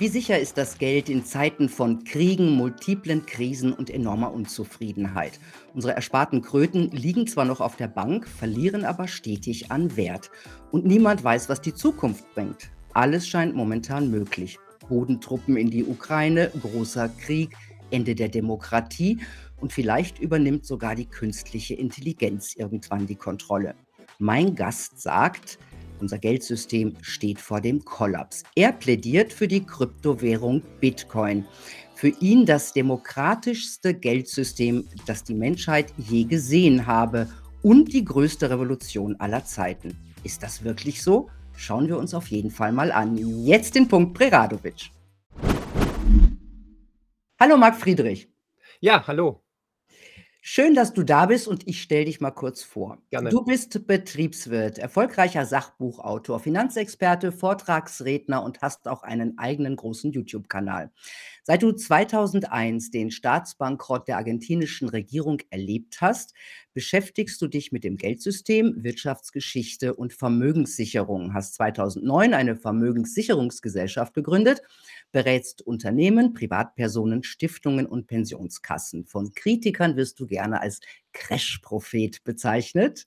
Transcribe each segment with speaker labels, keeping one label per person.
Speaker 1: Wie sicher ist das Geld in Zeiten von Kriegen, multiplen Krisen und enormer Unzufriedenheit? Unsere ersparten Kröten liegen zwar noch auf der Bank, verlieren aber stetig an Wert. Und niemand weiß, was die Zukunft bringt. Alles scheint momentan möglich. Bodentruppen in die Ukraine, großer Krieg, Ende der Demokratie und vielleicht übernimmt sogar die künstliche Intelligenz irgendwann die Kontrolle. Mein Gast sagt, unser Geldsystem steht vor dem Kollaps. Er plädiert für die Kryptowährung Bitcoin. Für ihn das demokratischste Geldsystem, das die Menschheit je gesehen habe und die größte Revolution aller Zeiten. Ist das wirklich so? Schauen wir uns auf jeden Fall mal an. Jetzt den Punkt Preradovic. Hallo Marc Friedrich.
Speaker 2: Ja, hallo.
Speaker 1: Schön, dass du da bist und ich stelle dich mal kurz vor.
Speaker 2: Gerne.
Speaker 1: Du bist Betriebswirt, erfolgreicher Sachbuchautor, Finanzexperte, Vortragsredner und hast auch einen eigenen großen YouTube-Kanal. Seit du 2001 den Staatsbankrott der argentinischen Regierung erlebt hast, beschäftigst du dich mit dem Geldsystem, Wirtschaftsgeschichte und Vermögenssicherung, hast 2009 eine Vermögenssicherungsgesellschaft gegründet, berätst Unternehmen, Privatpersonen, Stiftungen und Pensionskassen. Von Kritikern wirst du gerne als Crash-Prophet bezeichnet.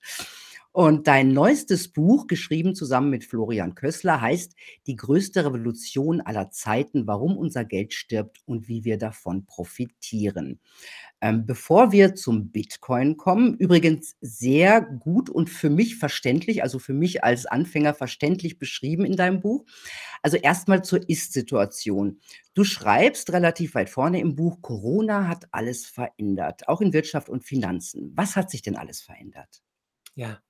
Speaker 1: Und dein neuestes Buch, geschrieben zusammen mit Florian Kössler, heißt Die größte Revolution aller Zeiten, warum unser Geld stirbt und wie wir davon profitieren. Ähm, bevor wir zum Bitcoin kommen, übrigens sehr gut und für mich verständlich, also für mich als Anfänger verständlich beschrieben in deinem Buch. Also erstmal zur Ist-Situation. Du schreibst relativ weit vorne im Buch, Corona hat alles verändert, auch in Wirtschaft und Finanzen. Was hat sich denn alles verändert?
Speaker 2: Ja,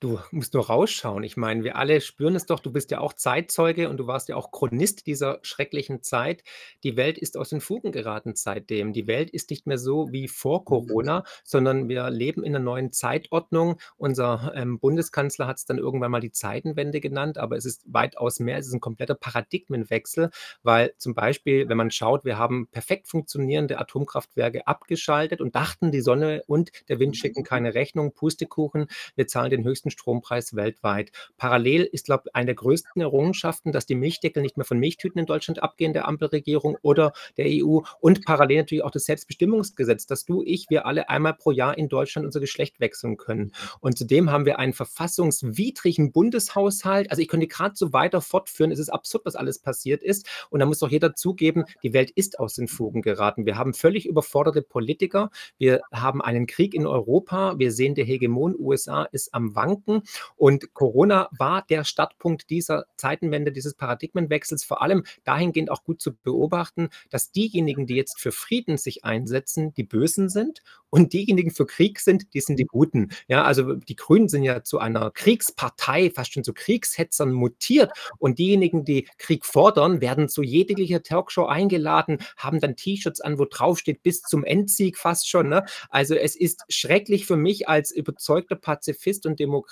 Speaker 2: du musst nur rausschauen. Ich meine, wir alle spüren es doch, du bist ja auch Zeitzeuge und du warst ja auch Chronist dieser schrecklichen Zeit. Die Welt ist aus den Fugen geraten seitdem. Die Welt ist nicht mehr so wie vor
Speaker 1: Mhm.
Speaker 2: Corona, sondern wir leben in 'ner neuen Zeitordnung. Unser, ähm, Bundeskanzler hat's dann irgendwann mal die Zeitenwende genannt, aber es ist weitaus mehr. Es ist 'n kompletter Paradigmenwechsel, weil zum Beispiel, wenn man schaut, wir haben perfekt funktionierende Atomkraftwerke abgeschaltet und dachten, die Sonne und der Wind schicken keine Rechnung. Pustekuchen, wir zahlen den höchsten Strompreis weltweit. Parallel ist, glaube ich, eine der größten Errungenschaften, dass die Milchdeckel nicht mehr von Milchtüten in Deutschland abgehen, der Ampelregierung oder der EU und parallel natürlich auch das Selbstbestimmungsgesetz, dass du, ich, wir alle einmal pro Jahr in Deutschland unser Geschlecht wechseln können. Und zudem haben wir einen verfassungswidrigen Bundeshaushalt. Also, ich könnte grad so weiter fortführen. Es ist absurd, was alles passiert ist. Und da muss doch jeder zugeben, die Welt ist aus den Fugen geraten. Wir haben völlig überforderte Politiker. Wir haben einen Krieg in Europa. Wir sehen, der Hegemon USA ist am Wanken. Und Corona war der Startpunkt dieser Zeitenwende, dieses Paradigmenwechsels, vor allem dahingehend auch gut zu beobachten, dass diejenigen, die jetzt für Frieden sich einsetzen, die Bösen sind und diejenigen für Krieg sind, die sind die Guten. Ja, also die Grünen sind ja zu einer Kriegspartei, fast schon zu Kriegshetzern mutiert und diejenigen, die Krieg fordern, werden zu jeglicher Talkshow eingeladen, haben dann T-Shirts an, wo draufsteht: „Bis zum Endsieg“ fast schon, ne? Also, es ist schrecklich für mich als überzeugter Pazifist und Demokrat,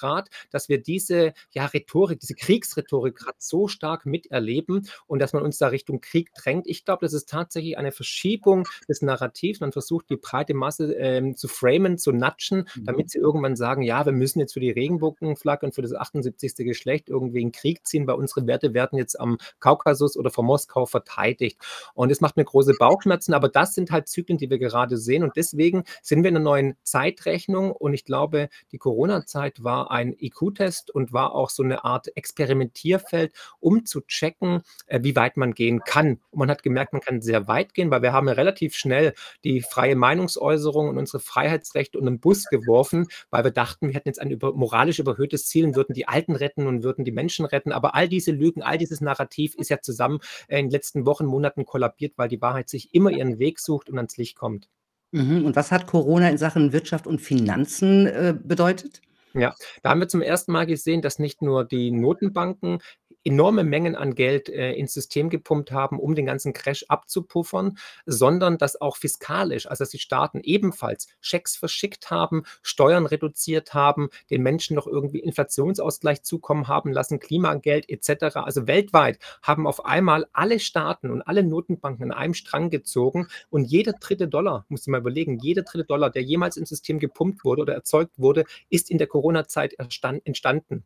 Speaker 2: dass wir diese, ja, Rhetorik, diese Kriegsrhetorik grad so stark miterleben und dass man uns da Richtung Krieg drängt. Ich glaube, das ist tatsächlich eine Verschiebung des Narrativs. Man versucht, die breite Masse, ähm, zu framen, zu nudgen,
Speaker 1: Mhm.
Speaker 2: damit sie irgendwann sagen: „Ja, wir müssen jetzt für die Regenbogenflagge und für das 78. Geschlecht irgendwie in Krieg ziehen, weil unsere Werte werden jetzt am Kaukasus oder vor Moskau verteidigt.“ Und es macht mir große Bauchschmerzen, aber das sind halt Zyklen, die wir gerade sehen und deswegen sind wir in 'ner neuen Zeitrechnung und ich glaube, die Corona-Zeit war ein IQ-Test und war auch so 'ne Art Experimentierfeld, um zu checken, äh, wie weit man gehen kann. Und man hat gemerkt, man kann sehr weit gehen, weil wir haben ja relativ schnell die freie Meinungsäußerung und unsere Freiheitsrechte unter 'n Bus geworfen, weil wir dachten, wir hätten jetzt ein über moralisch überhöhtes Ziel und würden die Alten retten und würden die Menschen retten. Aber all diese Lügen, all dieses Narrativ ist ja zusammen in den letzten Wochen, Monaten kollabiert, weil die Wahrheit sich immer ihren Weg sucht und ans Licht kommt.
Speaker 1: Mhm. Und was hat Corona in Sachen Wirtschaft und Finanzen, äh, bedeutet?
Speaker 2: Ja, da haben wir zum ersten Mal gesehen, dass nicht nur die Notenbanken enorme Mengen an Geld, äh, ins System gepumpt haben, um den ganzen Crash abzupuffern, sondern dass auch fiskalisch also, dass die Staaten ebenfalls Schecks verschickt haben, Steuern reduziert haben, den Menschen noch irgendwie Inflationsausgleich zukommen haben lassen, Klimageld et cetera. Also, weltweit haben auf einmal alle Staaten und alle Notenbanken an einem Strang gezogen und jeder dritte Dollar musst du mal überlegen, jeder dritte Dollar, der jemals ins System gepumpt wurde oder erzeugt wurde, ist in der Corona-Zeit entstanden.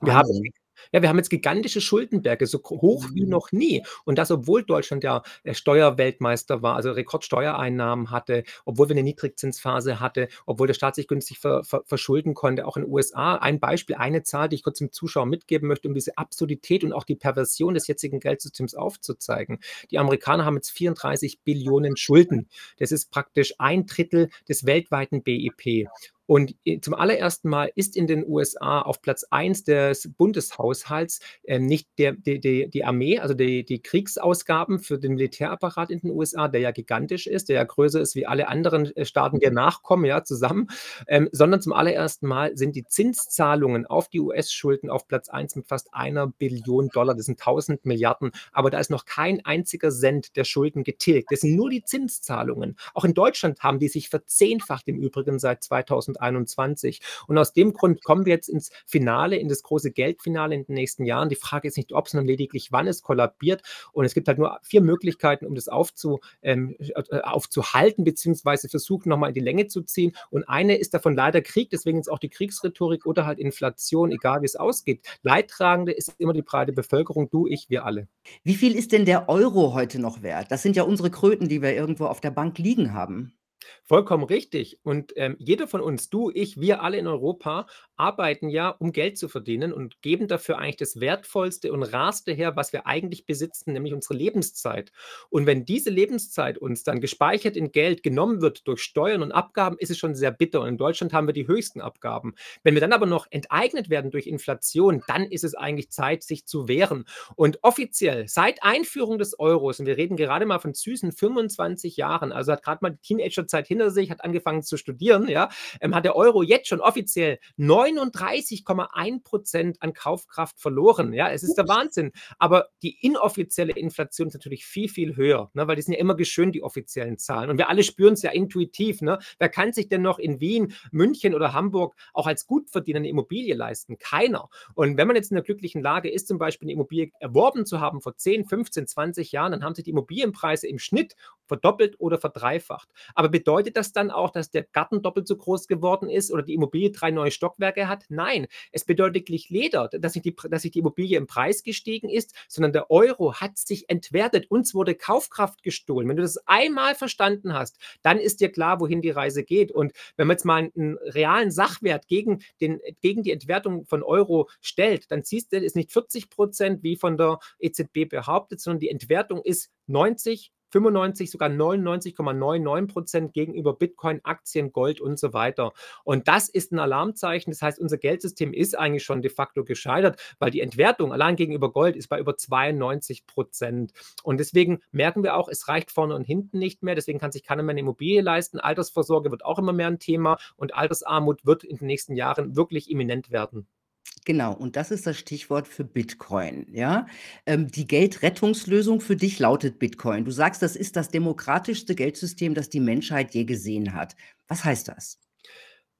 Speaker 2: Wir haben. Ja, wir haben jetzt gigantische Schuldenberge, so hoch wie
Speaker 1: Mhm.
Speaker 2: noch nie. Und das, obwohl Deutschland ja, äh, Steuerweltmeister war, also Rekordsteuereinnahmen hatte, obwohl wir 'ne Niedrigzinsphase hatte, obwohl der Staat sich günstig ver ver verschulden konnte, auch in USA. Ein Beispiel, eine Zahl, die ich kurz dem Zuschauer mitgeben möchte, um diese Absurdität und auch die Perversion des jetzigen Geldsystems aufzuzeigen. Die Amerikaner haben jetzt 34.000.000.000 Schulden. Das ist praktisch 1/3 des weltweiten BIP. Und, äh, zum allerersten Mal ist in den USA auf Platz 1 des Bundeshaushalts, ähm, nicht der die die die Armee, also die die Kriegsausgaben für den Militärapparat in den USA, der ja gigantisch ist, der ja größer ist wie alle anderen, äh, Staaten, die nachkommen, ja, zusammen, ähm, sondern zum allerersten Mal sind die Zinszahlungen auf die US-Schulden auf Platz 1 mit fast 1.000.000.000 Das sind 1.000.000.000.000, aber da ist noch kein einziger Cent der Schulden getilgt. Das sind nur die Zinszahlungen. Auch in Deutschland haben die sich verzehnfacht im Übrigen seit 2021. Und aus dem Grund kommen wir jetzt ins Finale, in das große Geldfinale in den nächsten Jahren. Die Frage ist nicht ob, sondern lediglich wann es kollabiert. Und es gibt halt nur 4 Möglichkeiten, um das aufzu ähm, äh, aufzuhalten beziehungsweise versuchen, noch mal in die Länge zu ziehen. Und eine ist davon leider Krieg, deswegen ist auch die Kriegsrhetorik oder halt Inflation, egal wie es ausgeht. Leidtragende ist immer die breite Bevölkerung, du, ich, wir alle.
Speaker 1: Wie viel ist denn der Euro heute noch wert? Das sind ja unsere Kröten, die wir irgendwo auf der Bank liegen haben.
Speaker 2: Vollkommen richtig. Und, ähm, jeder von uns, du, ich, wir alle in Europa arbeiten ja, um Geld zu verdienen und geben dafür eigentlich das Wertvollste und Rarste her, was wir eigentlich besitzen, nämlich unsere Lebenszeit. Und wenn diese Lebenszeit uns dann gespeichert in Geld genommen wird durch Steuern und Abgaben, ist es schon sehr bitter. Und in Deutschland haben wir die höchsten Abgaben. Wenn wir dann aber noch enteignet werden durch Inflation, dann ist es eigentlich Zeit, sich zu wehren. Und offiziell seit Einführung des Euros, und wir reden gerade mal von süßen 25 Jahren, also hat grad mal die Teenagerzeit hinter sich, hat angefangen zu studieren, ja, ähm, hat der Euro jetzt schon offiziell 39,1 % an Kaufkraft verloren, ja? Es ist der. Wahnsinn. Aber die inoffizielle Inflation ist natürlich viel, viel höher, ne, weil die sind ja immer geschönt, die offiziellen Zahlen. Und wir alle spüren's ja intuitiv, ne? Wer kann sich denn noch in Wien, München oder Hamburg auch als Gutverdiener 'ne Immobilie leisten? Keiner. Und wenn man jetzt in der glücklichen Lage ist, zum Beispiel 'ne Immobilie erworben zu haben vor 10, 15, 20 Jahren, dann haben sich die Immobilienpreise im Schnitt verdoppelt oder verdreifacht. Aber bedeutet das dann auch, dass der Garten doppelt so groß geworden ist oder die Immobilie 3 neue Stockwerke hat? Nein, es bedeutet lediglich Leder, dass nicht die dass nicht die Immobilie im Preis gestiegen ist, sondern der Euro hat sich entwertet. Uns wurde Kaufkraft gestohlen. Wenn du das einmal verstanden hast, dann ist dir klar, wohin die Reise geht. Und wenn man jetzt mal 'n realen Sachwert gegen den gegen die Entwertung von Euro stellt, dann siehst du, ist nicht 40 % wie von der EZB behauptet, sondern die Entwertung ist 90, 95, sogar 99,99 % gegenüber Bitcoin, Aktien, Gold und so weiter. Und das ist 'n Alarmzeichen. Das heißt, unser Geldsystem ist eigentlich schon de facto gescheitert, weil die Entwertung allein gegenüber Gold ist bei über 92 %. Und deswegen merken wir auch, es reicht vorne und hinten nicht mehr. Deswegen kann sich keiner mehr 'ne Immobilie leisten. Altersvorsorge wird auch immer mehr 'n Thema und Altersarmut wird in den nächsten Jahren wirklich imminent werden.
Speaker 1: Genau, und das ist das Stichwort für Bitcoin, ja? Ähm, die Geldrettungslösung für dich lautet Bitcoin. Du sagst, das ist das demokratischste Geldsystem, das die Menschheit je gesehen hat. Was heißt das?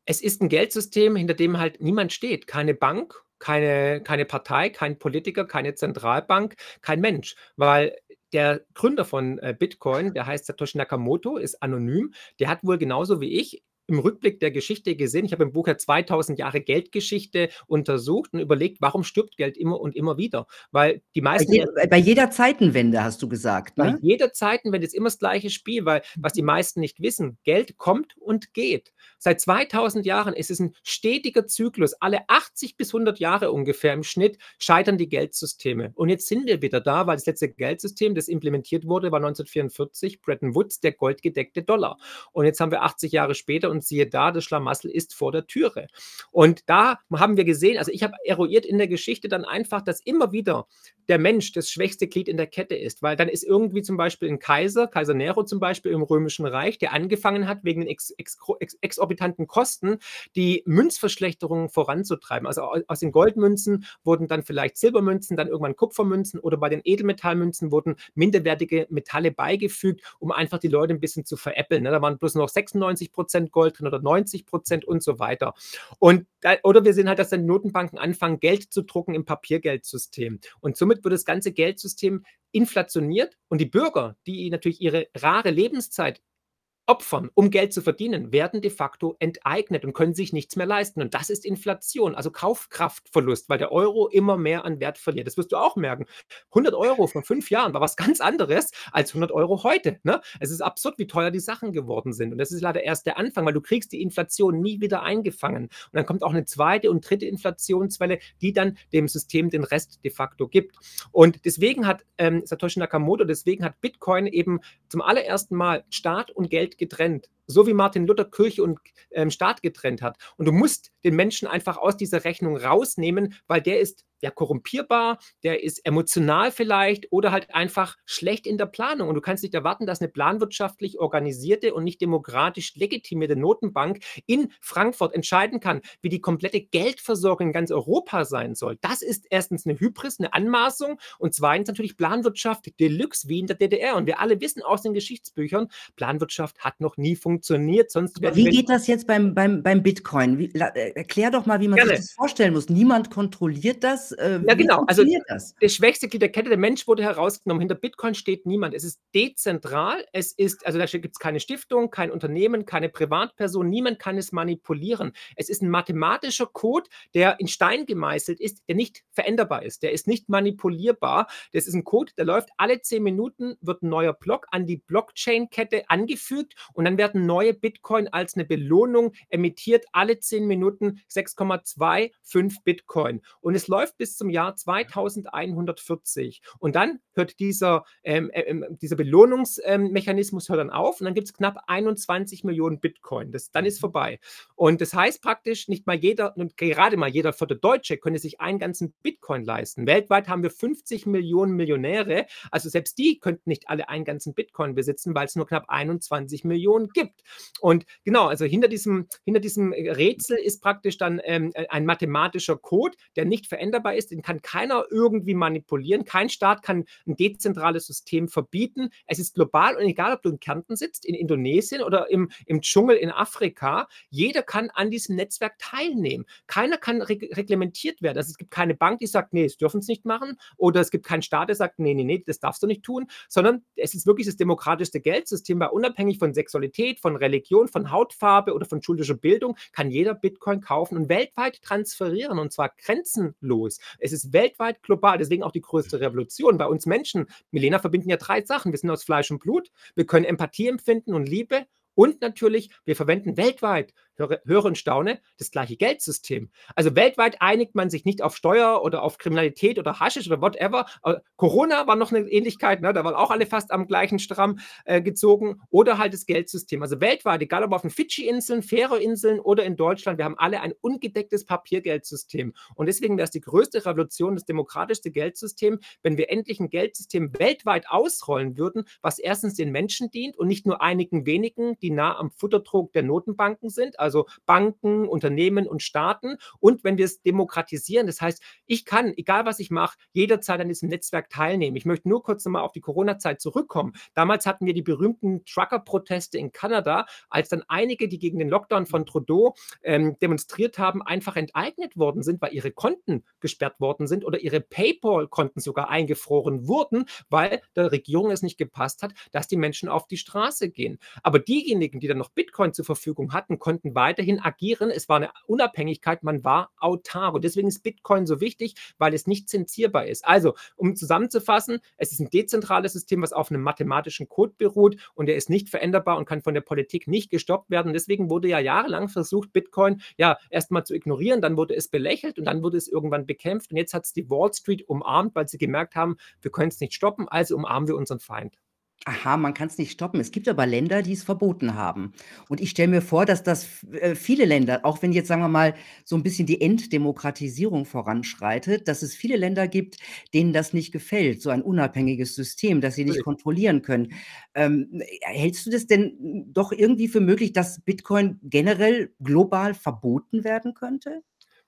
Speaker 2: Es ist 'n Geldsystem, hinter dem halt niemand steht. Keine Bank, keine keine Partei, kein Politiker, keine Zentralbank, kein Mensch. Weil der Gründer von, äh, Bitcoin, der heißt Satoshi Nakamoto, ist anonym. Der hat wohl genauso wie ich im Rückblick der Geschichte gesehen ich habe im Buch ja 2.000 Jahre Geldgeschichte untersucht und überlegt, warum stirbt Geld immer und immer wieder? Weil die
Speaker 1: Bei
Speaker 2: meisten
Speaker 1: je
Speaker 2: ja
Speaker 1: äh, bei jeder Zeitenwende hast du gesagt,
Speaker 2: Bei
Speaker 1: ne?
Speaker 2: jeder Zeitenwende ist immer das gleiche Spiel, weil was die
Speaker 1: Mhm.
Speaker 2: meisten nicht wissen, Geld kommt und geht. Seit 2.000 Jahren ist es 'n stetiger Zyklus. Alle 80 bis 100 Jahre ungefähr im Schnitt scheitern die Geldsysteme. Und jetzt sind wir wieder da, weil das letzte Geldsystem, das implementiert wurde, war 1944, Bretton Woods, der goldgedeckte Dollar. Und jetzt haben wir 80 Jahre später und siehe da, das Schlamassel ist vor der Türe. Und da haben wir gesehen also, ich habe eruiert in der Geschichte dann einfach, dass immer wieder der Mensch das schwächste Glied in der Kette ist, weil dann ist irgendwie zum Beispiel 'n Kaiser, Kaiser Nero zum Beispiel im Römischen Reich, der angefangen hat, wegen den ex exgro ex exorbitanten Kosten die Münzverschlechterung voranzutreiben. Also, au aus den Goldmünzen wurden dann vielleicht Silbermünzen, dann irgendwann Kupfermünzen oder bei den Edelmetallmünzen wurden minderwertige Metalle beigefügt, um einfach die Leute 'n bisschen zu veräppeln, ne? Da waren bloß noch 96 % Gold drin oder 90 % und so weiter. Und oder wir sehen halt, dass dann Notenbanken anfangen, Geld zu drucken im Papiergeldsystem. Und somit wird das ganze Geldsystem inflationiert und die Bürger, die natürlich ihre rare Lebenszeit opfern, um Geld zu verdienen, werden de facto enteignet und können sich nichts mehr leisten. Und das ist Inflation, also Kaufkraftverlust, weil der Euro immer mehr an Wert verliert. Das wirst du auch merken. 100 Euro vor fünf Jahren war was ganz anderes als 100 Euro heute. Ne? Es ist absurd, wie teuer die Sachen geworden sind. Und das ist leider erst der Anfang, weil du kriegst die Inflation nie wieder eingefangen. Und dann kommt auch eine zweite und dritte Inflationswelle, die dann dem System den Rest de facto gibt. Und deswegen hat ähm, Satoshi Nakamoto, deswegen hat Bitcoin eben zum allerersten Mal Staat und Geld getrennt. So wie Martin Luther Kirche und ähm, Staat getrennt hat. Und du musst den Menschen einfach aus dieser Rechnung rausnehmen, weil der ist ja korrumpierbar, der ist emotional vielleicht oder halt einfach schlecht in der Planung. Und du kannst nicht erwarten, dass eine planwirtschaftlich organisierte und nicht demokratisch legitimierte Notenbank in Frankfurt entscheiden kann, wie die komplette Geldversorgung in ganz Europa sein soll. Das ist erstens eine Hybris, eine Anmaßung und zweitens natürlich Planwirtschaft Deluxe wie in der DDR. Und wir alle wissen aus den Geschichtsbüchern, Planwirtschaft hat noch nie funktioniert. Sonst
Speaker 1: wie geht das jetzt beim, beim, beim Bitcoin? Wie, äh, erklär doch mal, wie man Gerne. sich das vorstellen muss. Niemand kontrolliert das.
Speaker 2: Äh, ja, genau. Also das? das schwächste Glied der Kette, der Mensch wurde herausgenommen. Hinter Bitcoin steht niemand. Es ist dezentral. Es ist, also da gibt es keine Stiftung, kein Unternehmen, keine Privatperson. Niemand kann es manipulieren. Es ist ein mathematischer Code, der in Stein gemeißelt ist, der nicht veränderbar ist. Der ist nicht manipulierbar. Das ist ein Code, der läuft alle zehn Minuten, wird ein neuer Block an die Blockchain-Kette angefügt und dann werden neue Bitcoin als eine Belohnung emittiert. Alle zehn Minuten 6,25 Bitcoin. Und es läuft bis zum Jahr 2140. Und dann hört dieser, ähm, äh, ähm, dieser Belohnungsmechanismus hört dann auf und dann gibt es knapp 21 Millionen Bitcoin. Das, dann ist mhm. vorbei. Und das heißt praktisch, nicht mal jeder, und gerade mal jeder vierte Deutsche könnte sich einen ganzen Bitcoin leisten. Weltweit haben wir 50 Millionen Millionäre. Also selbst die könnten nicht alle einen ganzen Bitcoin besitzen, weil es nur knapp 21 Millionen gibt. Und genau, also hinter diesem, hinter diesem Rätsel ist praktisch dann ähm, ein mathematischer Code, der nicht veränderbar ist, den kann keiner irgendwie manipulieren. Kein Staat kann ein dezentrales System verbieten. Es ist global und egal, ob du in Kärnten sitzt, in Indonesien oder im, im Dschungel in Afrika, jeder kann an diesem Netzwerk teilnehmen. Keiner kann reg reglementiert werden. Also es gibt keine Bank, die sagt, nee, das dürfen es nicht machen. Oder es gibt keinen Staat, der sagt, nee, nee, nee, das darfst du nicht tun. Sondern es ist wirklich das demokratischste Geldsystem, weil unabhängig von Sexualität, von Religion, von Hautfarbe oder von schulischer Bildung kann jeder Bitcoin kaufen und weltweit transferieren und zwar grenzenlos. Es ist weltweit global, deswegen auch die größte Revolution. Bei uns Menschen, Milena, verbinden ja drei Sachen. Wir sind aus Fleisch und Blut, wir können Empathie empfinden und Liebe und natürlich, wir verwenden weltweit höre, höre und staune, das gleiche Geldsystem. Also weltweit einigt man sich nicht auf Steuer oder auf Kriminalität oder Haschisch oder whatever. Äh, Corona war noch eine Ähnlichkeit, ne? da waren auch alle fast am gleichen Stramm äh, gezogen. Oder halt das Geldsystem. Also weltweit, egal ob auf den Fidschi-Inseln, Färöerinseln oder in Deutschland, wir haben alle ein ungedecktes Papiergeldsystem. Und deswegen wäre es die größte Revolution, das demokratischste Geldsystem, wenn wir endlich ein Geldsystem weltweit ausrollen würden, was erstens den Menschen dient und nicht nur einigen wenigen, die nah am Futtertrog der Notenbanken sind, also Banken, Unternehmen und Staaten. Und wenn wir es demokratisieren, das heißt, ich kann, egal was ich mache, jederzeit an diesem Netzwerk teilnehmen. Ich möchte nur kurz nochmal auf die Corona-Zeit zurückkommen. Damals hatten wir die berühmten Trucker-Proteste in Kanada, als dann einige, die gegen den Lockdown von Trudeau ähm, demonstriert haben, einfach enteignet worden sind, weil ihre Konten gesperrt worden sind oder ihre PayPal-Konten sogar eingefroren wurden, weil der Regierung es nicht gepasst hat, dass die Menschen auf die Straße gehen. Aber diejenigen, die dann noch Bitcoin zur Verfügung hatten, konnten weiterhin agieren. Es war eine Unabhängigkeit, man war autark. Und deswegen ist Bitcoin so wichtig, weil es nicht zensierbar ist. Also, um zusammenzufassen, es ist ein dezentrales System, was auf einem mathematischen Code beruht und der ist nicht veränderbar und kann von der Politik nicht gestoppt werden. deswegen wurde ja jahrelang versucht, Bitcoin ja erstmal zu ignorieren, dann wurde es belächelt und dann wurde es irgendwann bekämpft. Und jetzt hat es die Wall Street umarmt, weil sie gemerkt haben, wir können es nicht stoppen, also umarmen wir unseren Feind.
Speaker 1: Aha, man kann es nicht stoppen. Es gibt aber Länder, die es verboten haben. Und ich stelle mir vor, dass das äh, viele Länder, auch wenn jetzt, sagen wir mal, so ein bisschen die Enddemokratisierung voranschreitet, dass es viele Länder gibt, denen das nicht gefällt, so ein unabhängiges System, das sie nicht kontrollieren können. Ähm, hältst du das denn doch irgendwie für möglich, dass Bitcoin generell global verboten werden könnte?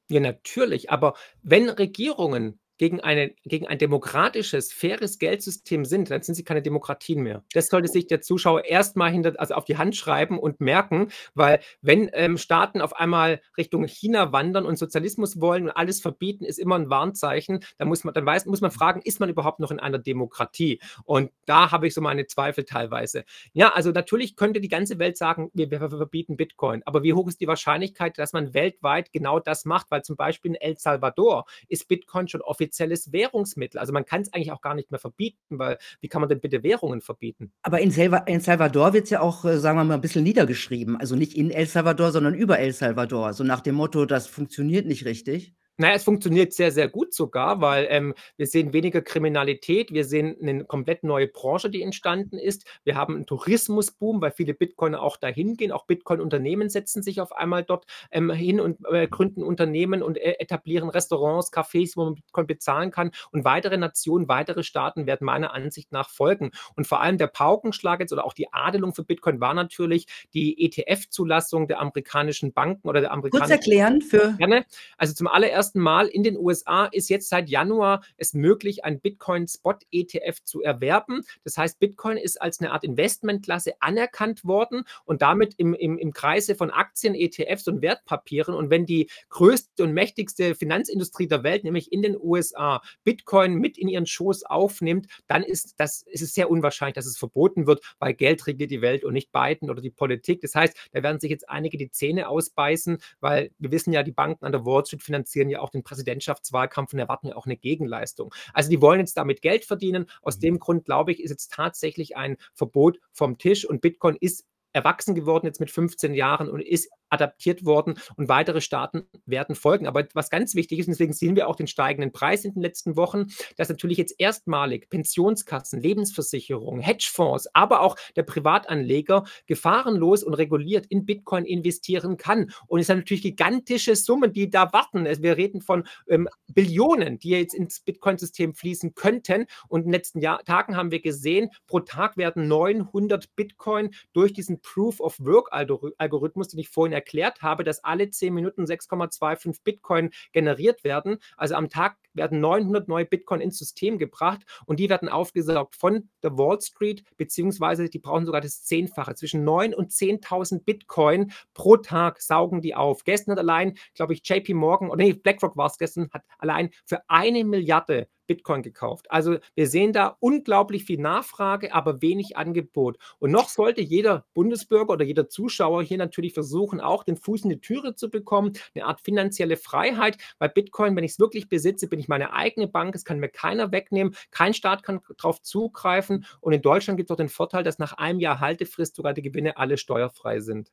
Speaker 2: Ja, natürlich, aber wenn Regierungen gegen eine gegen ein demokratisches, faires Geldsystem sind, dann sind sie keine Demokratien mehr. Das sollte sich der Zuschauer erst mal hinter also auf die Hand schreiben und merken, weil wenn, ähm, Staaten auf einmal Richtung China wandern und Sozialismus wollen und alles verbieten, ist immer 'n Warnzeichen. Da muss man dann weiß muss man fragen: „Ist man überhaupt noch in einer Demokratie?“ Und da habe ich so meine Zweifel teilweise. Ja, also natürlich könnte die ganze Welt sagen: „Wir wir verbieten Bitcoin.“ Aber wie hoch ist die Wahrscheinlichkeit, dass man weltweit genau das macht? Weil zum Beispiel in El Salvador ist Bitcoin schon offiziell offizielles Währungsmittel. Also man kann es eigentlich auch gar nicht mehr verbieten, weil wie kann man denn bitte Währungen verbieten?
Speaker 1: Aber in Selva in Salvador wird's ja auch, äh, sagen wir mal, 'n bisschen niedergeschrieben. Also nicht in El Salvador, sondern über El Salvador, so nach dem Motto: „Das funktioniert nicht richtig.“
Speaker 2: Na ja, es funktioniert sehr, sehr gut sogar, weil, ähm, wir sehen weniger Kriminalität. Wir sehen 'ne komplett neue Branche, die entstanden ist. Wir haben 'n Tourismusboom, weil viele Bitcoiner auch dahin gehen. Auch Bitcoin-Unternehmen setzen sich auf einmal dort, ähm, hin und, äh, gründen Unternehmen und e etablieren Restaurants, Cafés, wo man Bitcoin bezahlen kann. Und weitere Nationen, weitere Staaten werden meiner Ansicht nach folgen. Und vor allem der Paukenschlag jetzt oder auch die Adelung für Bitcoin war natürlich die ETF-Zulassung der amerikanischen Banken oder der
Speaker 1: Kurz
Speaker 2: amerikanischen
Speaker 1: erklären für
Speaker 2: Gerne. Also zum allerersten Mal in den USA ist jetzt seit Januar es möglich, ein Bitcoin-Spot-ETF zu erwerben. Das heißt, Bitcoin ist als 'ne Art Investmentklasse anerkannt worden und damit im im im Kreise von Aktien, ETFs und Wertpapieren. Und wenn die größte und mächtigste Finanzindustrie der Welt, nämlich in den USA, Bitcoin mit in ihren Schoß aufnimmt, dann ist das ist es sehr unwahrscheinlich, dass es verboten wird, weil Geld regiert die Welt und nicht Biden oder die Politik. Das heißt, da werden sich jetzt einige die Zähne ausbeißen, weil wir wissen ja, die Banken an der Wall Street finanzieren ja auch den Präsidentschaftswahlkampf und erwarten ja auch 'ne Gegenleistung. Also, die wollen jetzt damit Geld verdienen. Aus
Speaker 1: Mhm.
Speaker 2: dem Grund, glaube ich, ist jetzt tatsächlich ein Verbot vom Tisch und Bitcoin ist erwachsen geworden jetzt mit 15 Jahren und ist adaptiert worden und weitere Staaten werden folgen. Aber was ganz wichtig ist, und deswegen sehen wir auch den steigenden Preis in den letzten Wochen, dass natürlich jetzt erstmalig Pensionskassen, Lebensversicherungen, Hedgefonds, aber auch der Privatanleger gefahrenlos und reguliert in Bitcoin investieren kann. Und es sind natürlich gigantische Summen, die da warten. Also, wir reden von, ähm, Billionen, die jetzt ins Bitcoin-System fließen könnten. Und in den letzten Jahr Tagen haben wir gesehen, pro Tag werden 900 Bitcoin durch diesen Proof-of-Work-Aldory Algorithmus, den ich vorhin erklärt habe, dass alle 10 Minuten 6,25 Bitcoin generiert werden. Also, am Tag werden 900 neue Bitcoin ins System gebracht und die werden aufgesaugt von der Wall Street, beziehungsweise die brauchen sogar das Zehnfache. Zwischen 9 und 10.000 Bitcoin pro Tag saugen die auf. Gestern hat allein, glaube ich, JP Morgan oder ne, BlackRock war's gestern, hat allein für 1.000.000.000 Bitcoin gekauft. Also, wir sehen da unglaublich viel Nachfrage, aber wenig Angebot. Und noch sollte jeder Bundesbürger oder jeder Zuschauer hier natürlich versuchen, auch den Fuß in die Türe zu bekommen, 'ne Art finanzielle Freiheit, weil Bitcoin, wenn ich's wirklich besitze, bin ich meine eigene Bank, es kann mir keiner wegnehmen, kein Staat kann drauf zugreifen. Und in Deutschland gibt's auch den Vorteil, dass nach einem Jahr Haltefrist sogar die Gewinne alle steuerfrei sind.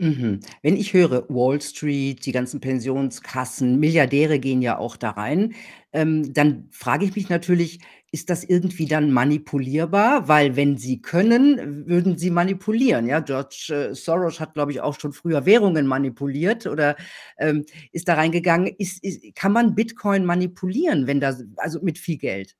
Speaker 1: Mhm. Wenn ich höre Wall Street, die ganzen Pensionskassen, Milliardäre gehen ja auch da rein, ähm, dann frage ich mich natürlich: „Ist das irgendwie dann manipulierbar?“ Weil wenn sie können, würden sie manipulieren, ja? George, äh, Soros hat, glaube ich, auch schon früher Währungen manipuliert oder, ähm, ist da reingegangen. Ist is kann man Bitcoin manipulieren, wenn da also mit viel Geld?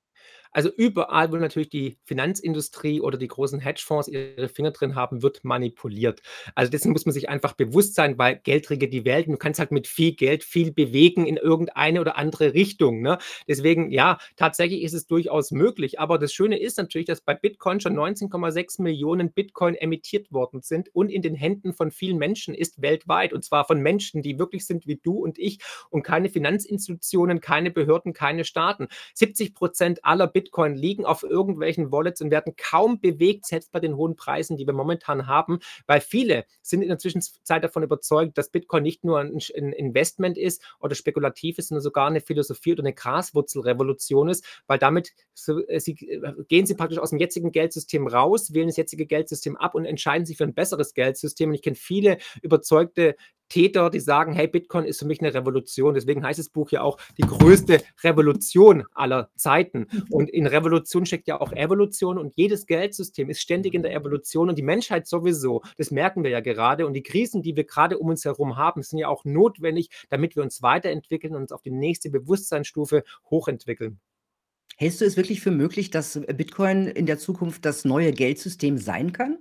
Speaker 2: Also, überall, wo natürlich die Finanzindustrie oder die großen Hedgefonds ihre Finger drin haben, wird manipuliert. Also, dessen muss man sich einfach bewusst sein, weil Geld regiert die Welt du kannst halt mit viel Geld viel bewegen in irgendeine oder andere Richtung, ne? Deswegen, ja, tatsächlich ist es durchaus möglich. Aber das Schöne ist natürlich, dass bei Bitcoin schon 19,6.000.000 Bitcoin emittiert worden sind und in den Händen von vielen Menschen ist weltweit. Und zwar von Menschen, die wirklich sind wie du und ich und keine Finanzinstitutionen, keine Behörden, keine Staaten. 70 % aller Bitcoin liegen auf irgendwelchen Wallets und werden kaum bewegt, selbst bei den hohen Preisen, die wir momentan haben, weil viele sind in der Zwischenzeit davon überzeugt, dass Bitcoin nicht nur 'n sch 'n Investment ist oder spekulativ ist, sondern sogar 'ne Philosophie oder 'ne Graswurzelrevolution ist, weil damit so äh, sie äh, gehen sie praktisch aus'm jetzigen Geldsystem raus, wählen das jetzige Geldsystem ab und entscheiden sich für 'n besseres Geldsystem. Und ich kenne viele überzeugte Täter, die sagen: „Hey, Bitcoin ist für mich 'ne Revolution.“ Deswegen heißt das Buch ja auch „Die größte Revolution aller Zeiten.“ Und in Revolution steckt ja auch Evolution und jedes Geldsystem ist ständig in der Evolution und die Menschheit sowieso. Das merken wir ja gerade. Und die Krisen, die wir grade um uns herum haben, sind ja auch notwendig, damit wir uns weiterentwickeln und uns auf die nächste Bewusstseinsstufe hochentwickeln.
Speaker 1: Hältst du es wirklich für möglich, dass, Bitcoin in der Zukunft das neue Geldsystem sein kann?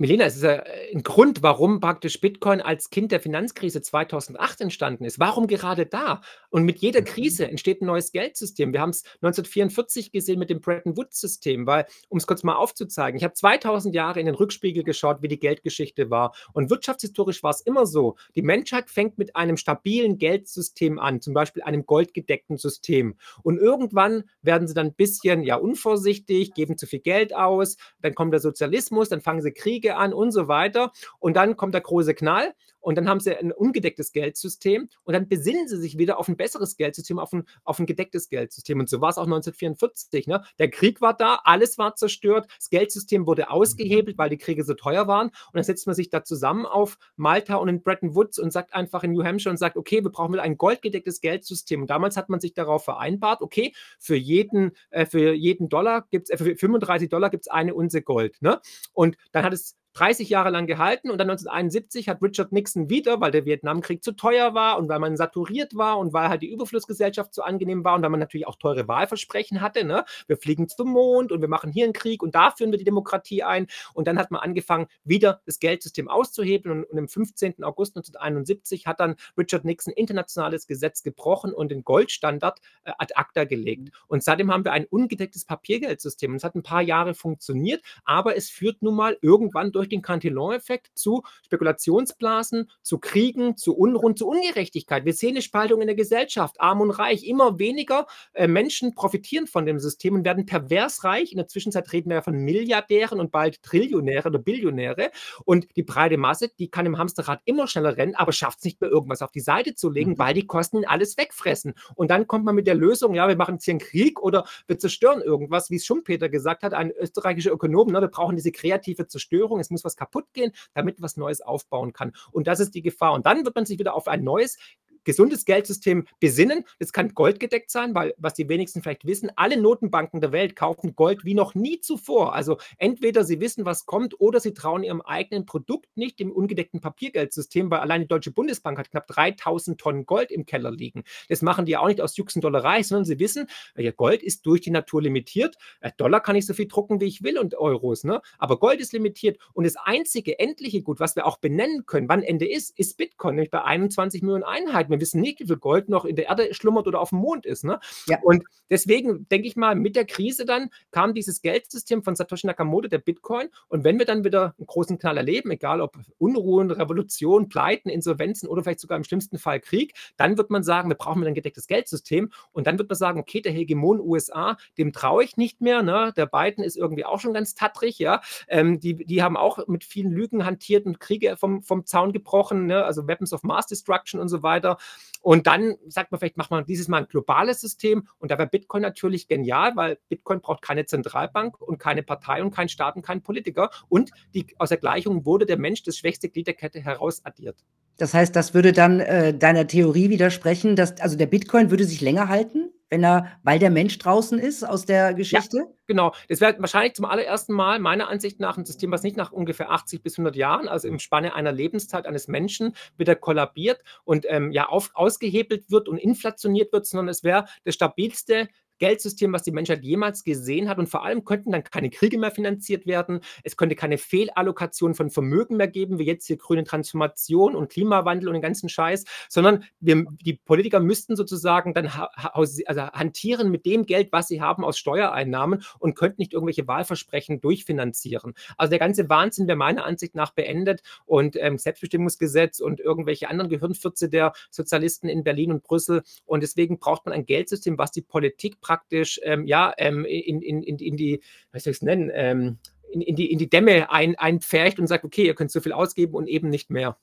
Speaker 2: Milena, es ist ja, äh, 'n Grund, warum praktisch Bitcoin als Kind der Finanzkrise 2008 entstanden ist. Warum gerade da? Und mit jeder
Speaker 1: Mhm.
Speaker 2: Krise entsteht 'n neues Geldsystem. Wir haben's 1944 gesehen mit dem Bretton-Woods-System, weil um's kurz mal aufzuzeigen, ich habe 2000 Jahre in den Rückspiegel geschaut, wie die Geldgeschichte war. Und wirtschaftshistorisch war's immer so: Die Menschheit fängt mit einem stabilen Geldsystem an, zum Beispiel einem goldgedeckten System. Und irgendwann werden sie dann 'n bisschen, ja, unvorsichtig, geben zu viel Geld aus, dann kommt der Sozialismus, dann fangen sie Kriege an und so weiter. Und dann kommt der große Knall und dann haben sie 'n ungedecktes Geldsystem und dann besinnen sie sich wieder auf 'n besseres Geldsystem, auf 'n auf 'n gedecktes Geldsystem. Und so war's auch 1944, ne? Der Krieg war da, alles war zerstört, das Geldsystem wurde
Speaker 1: Mhm.
Speaker 2: ausgehebelt, weil die Kriege so teuer waren. Und dann setzt man sich da zusammen auf Malta und in Bretton Woods und sagt einfach in New Hampshire und sagt: „Okay, wir brauchen wieder ein goldgedecktes Geldsystem.“ Und damals hat man sich darauf vereinbart, okay, für jeden äh, für jeden Dollar gibt's äh, für 35 gibt's eine Unze Gold, ne? Und dann hat es 30 Jahre lang gehalten und dann 1971 hat Richard Nixon wieder, weil der Vietnamkrieg zu teuer war und weil man saturiert war und weil halt die Überflussgesellschaft so angenehm war und weil man natürlich auch teure Wahlversprechen hatte, ne? Wir fliegen zum Mond und wir machen hier 'n Krieg und da führen wir die Demokratie ein. Und dann hat man angefangen, wieder das Geldsystem auszuhebeln und und am 15. August 1971 hat dann Richard Nixon internationales Gesetz gebrochen und den Goldstandard, äh, ad acta gelegt. Und seitdem haben wir ein ungedecktes Papiergeldsystem. Und es hat 'n paar Jahre funktioniert, aber es führt nun mal irgendwann durch den Cantillon-Effekt zu Spekulationsblasen, zu Kriegen, zu Unruhen, zu Ungerechtigkeit. Wir sehen 'ne Spaltung in der Gesellschaft, arm und reich. Immer weniger, äh, Menschen profitieren von dem System und werden pervers reich. In der Zwischenzeit reden wir ja von Milliardären und bald Trillionäre oder Billionäre. Und die breite Masse, die kann im Hamsterrad immer schneller rennen, aber schafft's nicht mehr, irgendwas auf die Seite zu legen,
Speaker 1: Mhm.
Speaker 2: weil die Kosten alles wegfressen. Und dann kommt man mit der Lösung: „Ja, wir machen jetzt hier 'n Krieg oder wir zerstören irgendwas“, wie's Schumpeter gesagt hat, ein österreichischer Ökonom, ne? Wir brauchen diese kreative Zerstörung. Es muss was kaputtgehen, damit was Neues aufbauen kann. Und das ist die Gefahr. Und dann wird man sich wieder auf ein neues, gesundes Geldsystem besinnen. Es kann goldgedeckt sein, weil was die wenigsten vielleicht wissen, alle Notenbanken der Welt kaufen Gold wie noch nie zuvor. Also, entweder sie wissen, was kommt, oder sie trauen ihrem eigenen Produkt nicht, dem ungedeckten Papiergeldsystem, weil allein die Deutsche Bundesbank hat knapp 3.000 Tonnen Gold im Keller liegen. Das machen die auch nicht aus Jux und Dollerei, sondern sie wissen, ja, Gold ist durch die Natur limitiert. Äh, Dollar kann ich so viel drucken, wie ich will und Euros, ne? Aber Gold ist limitiert. Und das einzige endliche Gut, was wir auch benennen können, wann Ende ist, ist Bitcoin, nämlich bei 21.000.000 Einheiten. Wir wissen nicht, wie viel Gold noch in der Erde schlummert oder aufm Mond ist, ne?
Speaker 1: Ja.
Speaker 2: Und deswegen denke ich mal, mit der Krise dann kam dieses Geldsystem von Satoshi Nakamoto, der Bitcoin. Und wenn wir dann wieder 'n großen Knall erleben, egal ob Unruhen, Revolution, Pleiten, Insolvenzen oder vielleicht sogar im schlimmsten Fall Krieg, dann wird man sagen: „Wir brauchen wieder 'n gedecktes Geldsystem.“ Und dann wird man sagen: „Okay, der Hegemon USA, dem traue ich nicht mehr, ne? Der Biden ist irgendwie auch schon ganz tattrig, ja? Ähm, die die haben auch mit vielen Lügen hantiert und Kriege vom vom Zaun gebrochen, ne? Also, Weapons of Mass Destruction und so weiter.“ Und dann sagt man vielleicht, macht man dieses Mal 'n globales System. Und da wäre Bitcoin natürlich genial, weil Bitcoin braucht keine Zentralbank und keine Partei und keinen Staat und keinen Politiker. Und die aus der Gleichung wurde der Mensch, das schwächste Glied der Kette, herausaddiert.
Speaker 1: Das heißt, das würde dann, äh, deiner Theorie widersprechen, dass also, der Bitcoin würde sich länger halten, wenn er weil der Mensch draußen ist aus der
Speaker 2: Ja,
Speaker 1: Geschichte?
Speaker 2: genau. Das wäre wahrscheinlich zum allerersten Mal meiner Ansicht nach 'n System, was nicht nach ungefähr 80 bis 100 Jahren, also, im Spanne einer Lebenszeit eines Menschen wieder kollabiert und, ähm, ja, auf ausgehebelt wird und inflationiert wird, sondern es wäre das stabilste Geldsystem, was die Menschheit jemals gesehen hat. Und vor allem könnten dann keine Kriege mehr finanziert werden. Es könnte keine Fehlallokation von Vermögen mehr geben, wie jetzt hier grüne Transformation und Klimawandel und den ganzen Scheiß, sondern wir die Politiker müssten sozusagen dann also, hantieren mit dem Geld, was sie haben aus Steuereinnahmen und könnten nicht irgendwelche Wahlversprechen durchfinanzieren. Also, der ganze Wahnsinn wäre meiner Ansicht nach beendet und, ähm, Selbstbestimmungsgesetz und irgendwelche anderen Gehirnfürze der Sozialisten in Berlin und Brüssel. Und deswegen braucht man ein Geldsystem, was die Politik praktisch, ähm, ja, ähm, in in in in die wie soll ich's nennen, ähm, in in die in die Dämme ein einpfercht und sagt: „Okay, ihr könnt so viel ausgeben und eben nicht mehr.“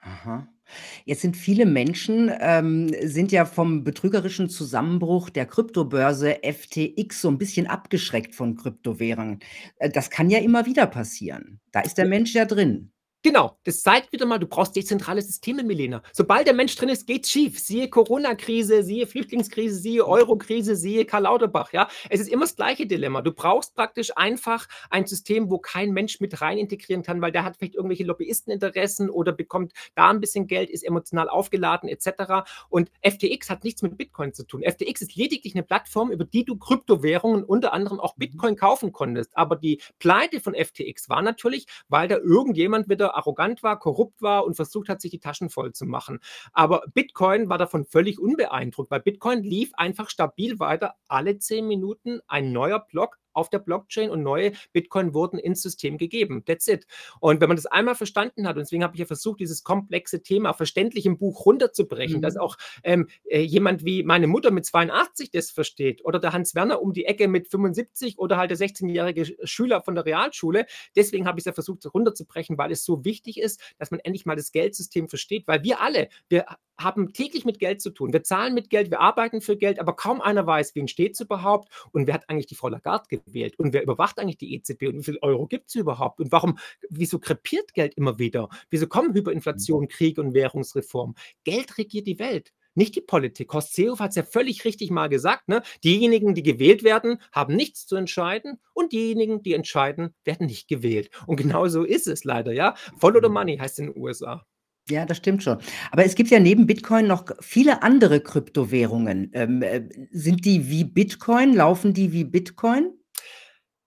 Speaker 1: Aha. Jetzt sind viele Menschen, ähm, sind ja vom betrügerischen Zusammenbruch der Kryptobörse FTX so 'n bisschen abgeschreckt von Kryptowährungen. Äh, das kann ja immer wieder passieren. Da ist der. Mensch ja drin.
Speaker 2: Genau, das zeigt wieder mal, du brauchst dezentrale Systeme, Milena. Sobald der Mensch drin ist, geht's schief. Siehe Corona-Krise, siehe Flüchtlingskrise, siehe Euro-Krise, siehe Karl Lauterbach, ja. Es ist immer das gleiche Dilemma. Du brauchst praktisch einfach ein System, wo kein Mensch mit rein integrieren kann, weil der hat vielleicht irgendwelche Lobbyisteninteressen oder bekommt da ein bisschen Geld, ist emotional aufgeladen etc. Und FTX hat nichts mit Bitcoin zu tun. FTX ist lediglich eine Plattform, über die du Kryptowährungen, unter anderem auch. Bitcoin kaufen konntest. Aber die Pleite von FTX war natürlich, weil da irgendjemand wieder arrogant war, korrupt war und versucht hat, sich die Taschen voll zu machen. Aber Bitcoin war davon völlig unbeeindruckt, weil Bitcoin lief einfach stabil weiter. Alle zehn Minuten ein neuer Block auf der Blockchain und neue Bitcoin wurden ins System gegeben. That's it. Und wenn man das einmal verstanden hat, und deswegen habe ich ja versucht, dieses komplexe Thema verständlich im Buch runterzubrechen, mhm. dass auch ähm, äh, jemand wie meine Mutter mit 82 das versteht oder der Hans Werner um die Ecke mit 75 oder halt der 16-jährige Schüler von der Realschule. Deswegen habe ich es ja versucht runterzubrechen, weil es so wichtig ist, dass man endlich mal das Geldsystem versteht, weil wir alle, wir haben täglich mit Geld zu tun. Wir zahlen mit Geld, wir arbeiten für Geld, aber kaum einer weiß, wie entsteht es überhaupt und wer hat eigentlich die Frau Lagarde gewählt und wer überwacht eigentlich die EZB und wie viel Euro gibt es überhaupt und warum, wieso krepiert Geld immer wieder? Wieso kommen Hyperinflation, Krieg und Währungsreform? Geld regiert die Welt nicht die Politik. Horst Seehofer hat es ja völlig richtig mal gesagt. Ne? Diejenigen, die gewählt werden, haben nichts zu entscheiden und diejenigen, die entscheiden, werden nicht gewählt. Und genau so ist es leider, ja. Follow the money heißt in den USA.
Speaker 1: Ja, das stimmt schon. Aber es gibt ja neben Bitcoin noch viele andere Kryptowährungen. Ähm, äh, sind die wie Bitcoin? Laufen die wie Bitcoin?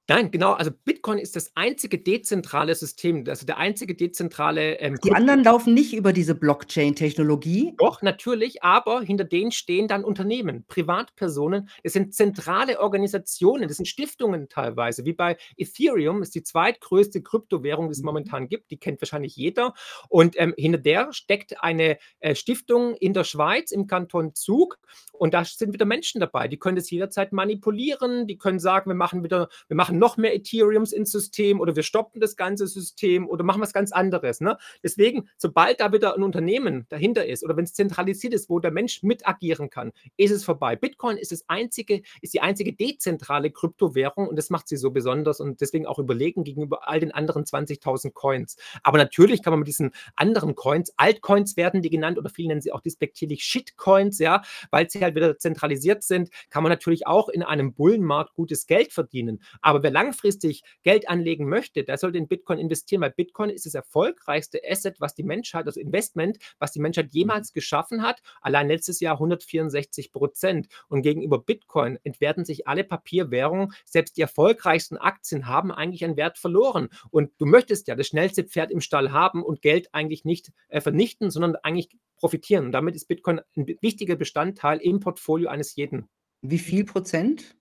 Speaker 2: Nein, genau. Also Bitcoin ist das einzige dezentrale System, also der einzige dezentrale ähm,
Speaker 1: Die anderen laufen nicht über diese Blockchain-Technologie?
Speaker 2: Doch, natürlich, aber hinter denen stehen dann Unternehmen, Privatpersonen. Das sind zentrale Organisationen, das sind Stiftungen teilweise, wie bei Ethereum, ist die zweitgrößte Kryptowährung, die es mhm. momentan gibt. Die kennt wahrscheinlich jeder. Und ähm, hinter der steckt eine äh, Stiftung in der Schweiz im Kanton Zug. Und da sind wieder Menschen dabei. Die können das jederzeit manipulieren. Die können sagen, wir machen wieder, wir machen noch mehr Ethereums ins System oder wir stoppen das ganze System oder machen was ganz anderes. Ne? Deswegen, sobald da wieder ein Unternehmen dahinter ist oder wenn es zentralisiert ist, wo der Mensch mit agieren kann, ist es vorbei. Bitcoin ist das einzige, ist die einzige dezentrale Kryptowährung und das macht sie so besonders und deswegen auch überlegen gegenüber all den anderen 20.000 Coins. Aber natürlich kann man mit diesen anderen Coins, Altcoins werden die genannt oder viele nennen sie auch despektierlich Shitcoins, ja, weil sie halt wieder zentralisiert sind, kann man natürlich auch in einem Bullenmarkt gutes Geld verdienen. Aber wer langfristig Geld anlegen möchte, der sollte in Bitcoin investieren, weil Bitcoin ist das erfolgreichste Asset, was die Menschheit, also Investment, was die Menschheit jemals mhm. geschaffen hat. Allein letztes Jahr 164 Prozent. Und gegenüber Bitcoin entwerten sich alle Papierwährungen. Selbst die erfolgreichsten Aktien haben eigentlich einen Wert verloren. Und du möchtest ja das schnellste Pferd im Stall haben und Geld eigentlich nicht äh, vernichten, sondern eigentlich profitieren. Und damit ist Bitcoin ein wichtiger Bestandteil im Portfolio eines jeden.
Speaker 1: Wie viel Prozent?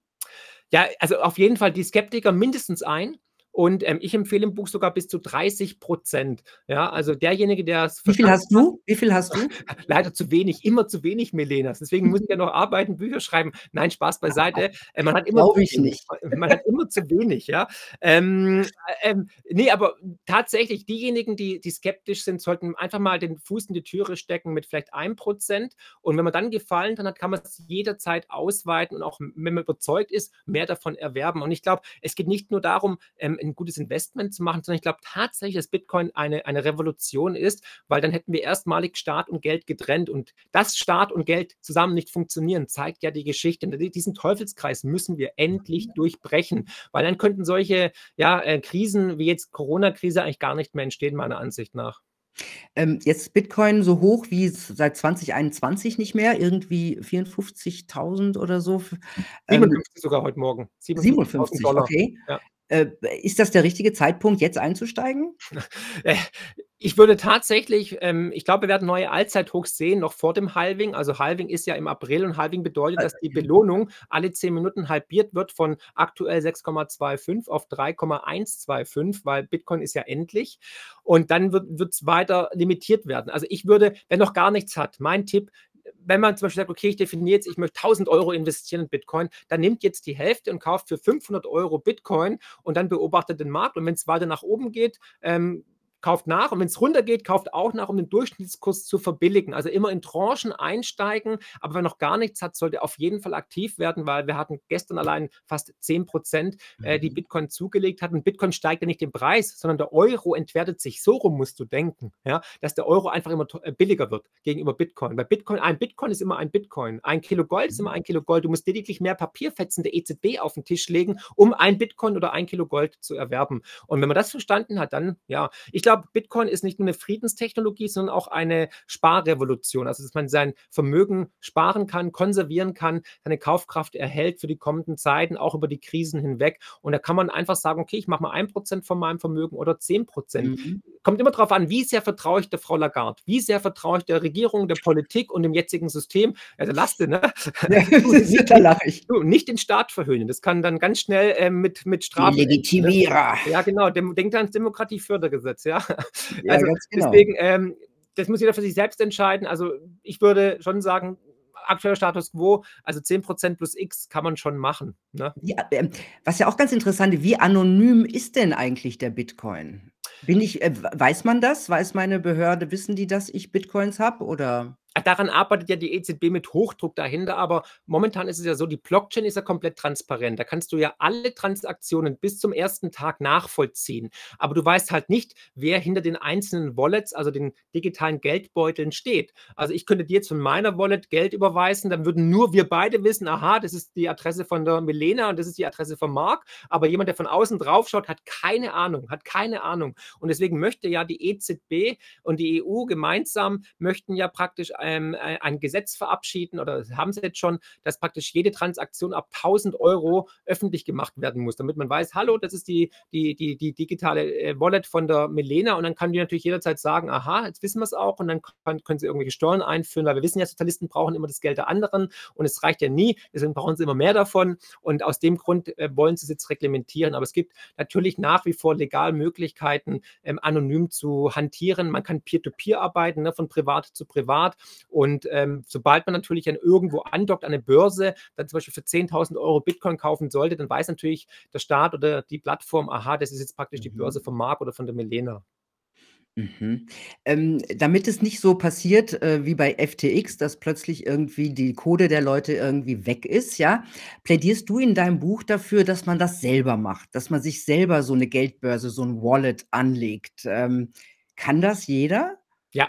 Speaker 2: Ja, also auf jeden Fall die Skeptiker mindestens ein. Und ähm, ich empfehle im Buch sogar bis zu 30 Prozent. Ja, also derjenige, der es.
Speaker 1: Wie viel hast du? Wie viel hast du?
Speaker 2: Leider zu wenig, immer zu wenig, Melenas. Deswegen muss ich ja noch arbeiten, Bücher schreiben. Nein, Spaß beiseite. Äh, man hat immer
Speaker 1: zu ich nicht.
Speaker 2: Man hat immer zu wenig, ja. Ähm, ähm, nee, aber tatsächlich, diejenigen, die, die skeptisch sind, sollten einfach mal den Fuß in die Türe stecken mit vielleicht 1 Prozent. Und wenn man dann Gefallen dran hat, kann man es jederzeit ausweiten und auch, wenn man überzeugt ist, mehr davon erwerben. Und ich glaube, es geht nicht nur darum, ähm, ein gutes Investment zu machen, sondern ich glaube tatsächlich, dass Bitcoin eine, eine Revolution ist, weil dann hätten wir erstmalig Staat und Geld getrennt. Und dass Staat und Geld zusammen nicht funktionieren, zeigt ja die Geschichte. Diesen Teufelskreis müssen wir endlich durchbrechen, weil dann könnten solche ja, äh, Krisen wie jetzt Corona-Krise eigentlich gar nicht mehr entstehen, meiner Ansicht nach.
Speaker 1: Ähm, jetzt Bitcoin so hoch wie seit 2021 nicht mehr, irgendwie 54.000 oder so.
Speaker 2: 57 ähm, sogar heute Morgen.
Speaker 1: 57, okay. Ja. Äh, ist das der richtige Zeitpunkt, jetzt einzusteigen?
Speaker 2: Äh, ich würde tatsächlich, ähm, ich glaube, wir werden neue Allzeithochs sehen, noch vor dem Halving. Also Halving ist ja im April und Halving bedeutet, dass die Belohnung alle 10 Minuten halbiert wird von aktuell 6,25 auf 3,125, weil Bitcoin ist ja endlich. Und dann wird es weiter limitiert werden. Also ich würde, wer noch gar nichts hat, mein Tipp, wenn man zum Beispiel sagt, okay, ich definiere jetzt, ich möchte 1000 Euro investieren in Bitcoin, dann nimmt jetzt die Hälfte und kauft für 500 Euro Bitcoin und dann beobachtet den Markt. Und wenn es weiter nach oben geht, ähm, kauft nach und wenn es runtergeht, kauft auch nach, um den Durchschnittskurs zu verbilligen. Also immer in Tranchen einsteigen, aber wer noch gar nichts hat, sollte auf jeden Fall aktiv werden, weil wir hatten gestern allein fast 10 Prozent, äh, die mhm. Bitcoin zugelegt hatten. Bitcoin steigt ja nicht im Preis, sondern der Euro entwertet sich. So rum musst du denken, ja, dass der Euro einfach immer äh, billiger wird gegenüber Bitcoin. Weil Bitcoin, ein Bitcoin ist immer ein Bitcoin. Ein Kilo Gold ist immer mhm. ein Kilo Gold. Du musst lediglich mehr Papierfetzen der EZB auf den Tisch legen, um ein Bitcoin oder ein Kilo Gold zu erwerben. Und wenn man das verstanden hat, dann, ja, ich glaube, Bitcoin ist nicht nur eine Friedenstechnologie, sondern auch eine Sparrevolution. Also, dass man sein Vermögen sparen kann, konservieren kann, seine Kaufkraft erhält für die kommenden Zeiten, auch über die Krisen hinweg. Und da kann man einfach sagen, okay, ich mache mal ein Prozent von meinem Vermögen oder zehn Prozent. Mhm. Kommt immer darauf an, wie sehr vertraue ich der Frau Lagarde, wie sehr vertraue ich der Regierung, der Politik und dem jetzigen System. Also lass ne? Ja, da lache ich. Du, nicht den Staat verhöhnen. Das kann dann ganz schnell äh, mit, mit Strafen.
Speaker 1: Legitimierer.
Speaker 2: Ja, genau. Dem, denkt ans Demokratiefördergesetz, ja. ja also genau. deswegen, ähm, das muss jeder für sich selbst entscheiden. Also ich würde schon sagen, aktueller Status quo, also 10% plus X kann man schon machen. Ne?
Speaker 1: Ja, äh, was ja auch ganz interessant ist, wie anonym ist denn eigentlich der Bitcoin? Bin ich, äh, weiß man das? Weiß meine Behörde, wissen die, dass ich Bitcoins habe oder?
Speaker 2: Daran arbeitet ja die EZB mit Hochdruck dahinter, aber momentan ist es ja so, die Blockchain ist ja komplett transparent. Da kannst du ja alle Transaktionen bis zum ersten Tag nachvollziehen. Aber du weißt halt nicht, wer hinter den einzelnen Wallets, also den digitalen Geldbeuteln steht. Also ich könnte dir jetzt von meiner Wallet Geld überweisen, dann würden nur wir beide wissen, aha, das ist die Adresse von der Milena und das ist die Adresse von Marc. Aber jemand, der von außen drauf schaut, hat keine Ahnung, hat keine Ahnung. Und deswegen möchte ja die EZB und die EU gemeinsam möchten ja praktisch ähm, äh, ein Gesetz verabschieden oder haben sie jetzt schon, dass praktisch jede Transaktion ab 1000 Euro öffentlich gemacht werden muss, damit man weiß, hallo, das ist die, die, die, die digitale äh, Wallet von der Milena. Und dann kann die natürlich jederzeit sagen, aha, jetzt wissen wir es auch. Und dann kann, können sie irgendwelche Steuern einführen, weil wir wissen ja, Sozialisten brauchen immer das Geld der anderen. Und es reicht ja nie, deswegen brauchen sie immer mehr davon. Und aus dem Grund äh, wollen sie es jetzt reglementieren, aber es gibt natürlich nach wie vor legal Möglichkeiten, ähm, anonym zu hantieren. Man kann peer-to-peer -peer arbeiten, ne, von privat zu privat und ähm, sobald man natürlich dann irgendwo andockt an eine Börse, dann zum Beispiel für 10.000 Euro Bitcoin kaufen sollte, dann weiß natürlich der Staat oder die Plattform, aha, das ist jetzt praktisch die Börse mhm. von Mark oder von der Milena.
Speaker 1: Mhm. Ähm, damit es nicht so passiert, äh, wie bei FTX, dass plötzlich irgendwie die Kohle der Leute irgendwie weg ist, ja, plädierst du in deinem Buch dafür, dass man das selber macht, dass man sich selber so eine Geldbörse, so ein Wallet anlegt. Ähm, kann das jeder?
Speaker 2: Ja,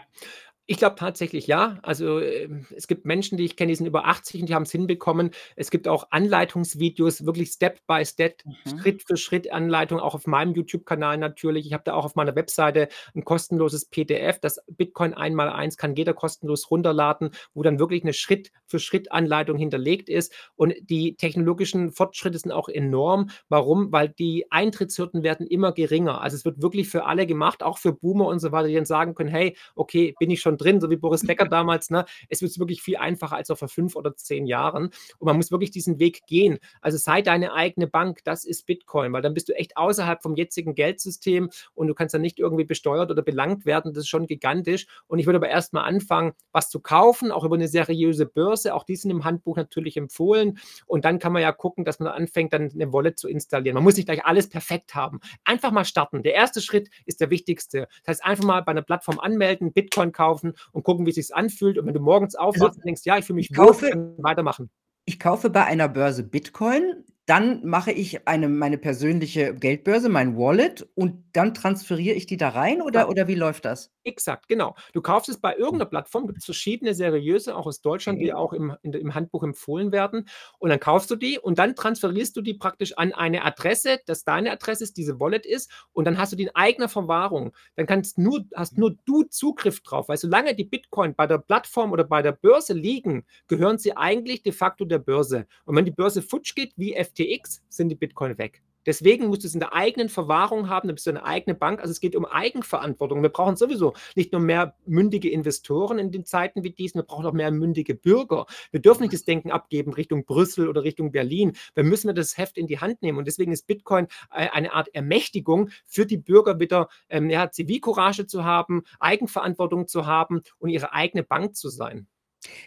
Speaker 2: ich glaube tatsächlich ja. Also, ähm, es gibt Menschen, die ich kenne, die sind über 80 und die haben es hinbekommen. Es gibt auch Anleitungsvideos, wirklich Step by Step, Mhm. Schritt für Schritt Anleitung, auch auf meinem YouTube-Kanal natürlich. Ich habe da auch auf meiner Webseite ein kostenloses PDF, das Bitcoin einmal eins kann jeder kostenlos runterladen, wo dann wirklich eine Schritt für Schritt Anleitung hinterlegt ist. Und die technologischen Fortschritte sind auch enorm. Warum? Weil die Eintrittshürden werden immer geringer. Also, es wird wirklich für alle gemacht, auch für Boomer und so weiter, die dann sagen können: „Hey, okay, bin ich schon schon drin, so wie Boris Becker damals. Ne? Es wird wirklich viel einfacher als noch vor fünf oder zehn Jahren. Und man muss wirklich diesen Weg gehen. Also sei deine eigene Bank, das ist Bitcoin, weil dann bist du echt außerhalb vom jetzigen Geldsystem und du kannst dann nicht irgendwie besteuert oder belangt werden. Das ist schon gigantisch. Und ich würde aber erstmal anfangen, was zu kaufen, auch über eine seriöse Börse. Auch die sind im Handbuch natürlich empfohlen. Und dann kann man ja gucken, dass man anfängt, dann eine Wallet zu installieren. Man muss nicht gleich alles perfekt haben. Einfach mal starten. Der erste Schritt ist der wichtigste. Das heißt, einfach mal bei einer Plattform anmelden, Bitcoin kaufen kaufen und gucken, wie es sich anfühlt. Und wenn du morgens aufwachst also, und denkst, ja, ich fühle mich
Speaker 1: wohl, dann weitermachen. Ich kaufe bei einer Börse Bitcoin, dann mache ich eine meine persönliche Geldbörse, mein Wallet und dann transferiere ich die da rein oder Ja. oder wie läuft das?
Speaker 2: Exakt, genau. Du kaufst es bei irgendeiner Plattform, gibt es verschiedene seriöse, auch aus Deutschland, die auch im in im Handbuch empfohlen werden. Und dann kaufst du die und dann transferierst du die praktisch an eine Adresse, dass deine Adresse ist, diese Wallet ist und dann hast du die in eigener Verwahrung. Dann kannst nur hast nur du Zugriff drauf, weil solange die Bitcoin bei der Plattform oder bei der Börse liegen, gehören sie eigentlich de facto der Börse. Und wenn die Börse futsch geht, wie FTX, sind die Bitcoin weg. Deswegen musst du es in der eigenen Verwahrung haben, dann bist du eine eigene Bank. Also es geht um Eigenverantwortung. Wir brauchen sowieso nicht nur mehr mündige Investoren in den Zeiten wie diesen, wir brauchen auch mehr mündige Bürger. Wir dürfen nicht das Denken abgeben Richtung Brüssel oder Richtung Berlin. Wir müssen das Heft in die Hand nehmen. Und deswegen ist Bitcoin äh, eine Art Ermächtigung für die Bürger wieder, ähm, ja, Zivilcourage zu haben, Eigenverantwortung zu haben und ihre eigene Bank zu sein.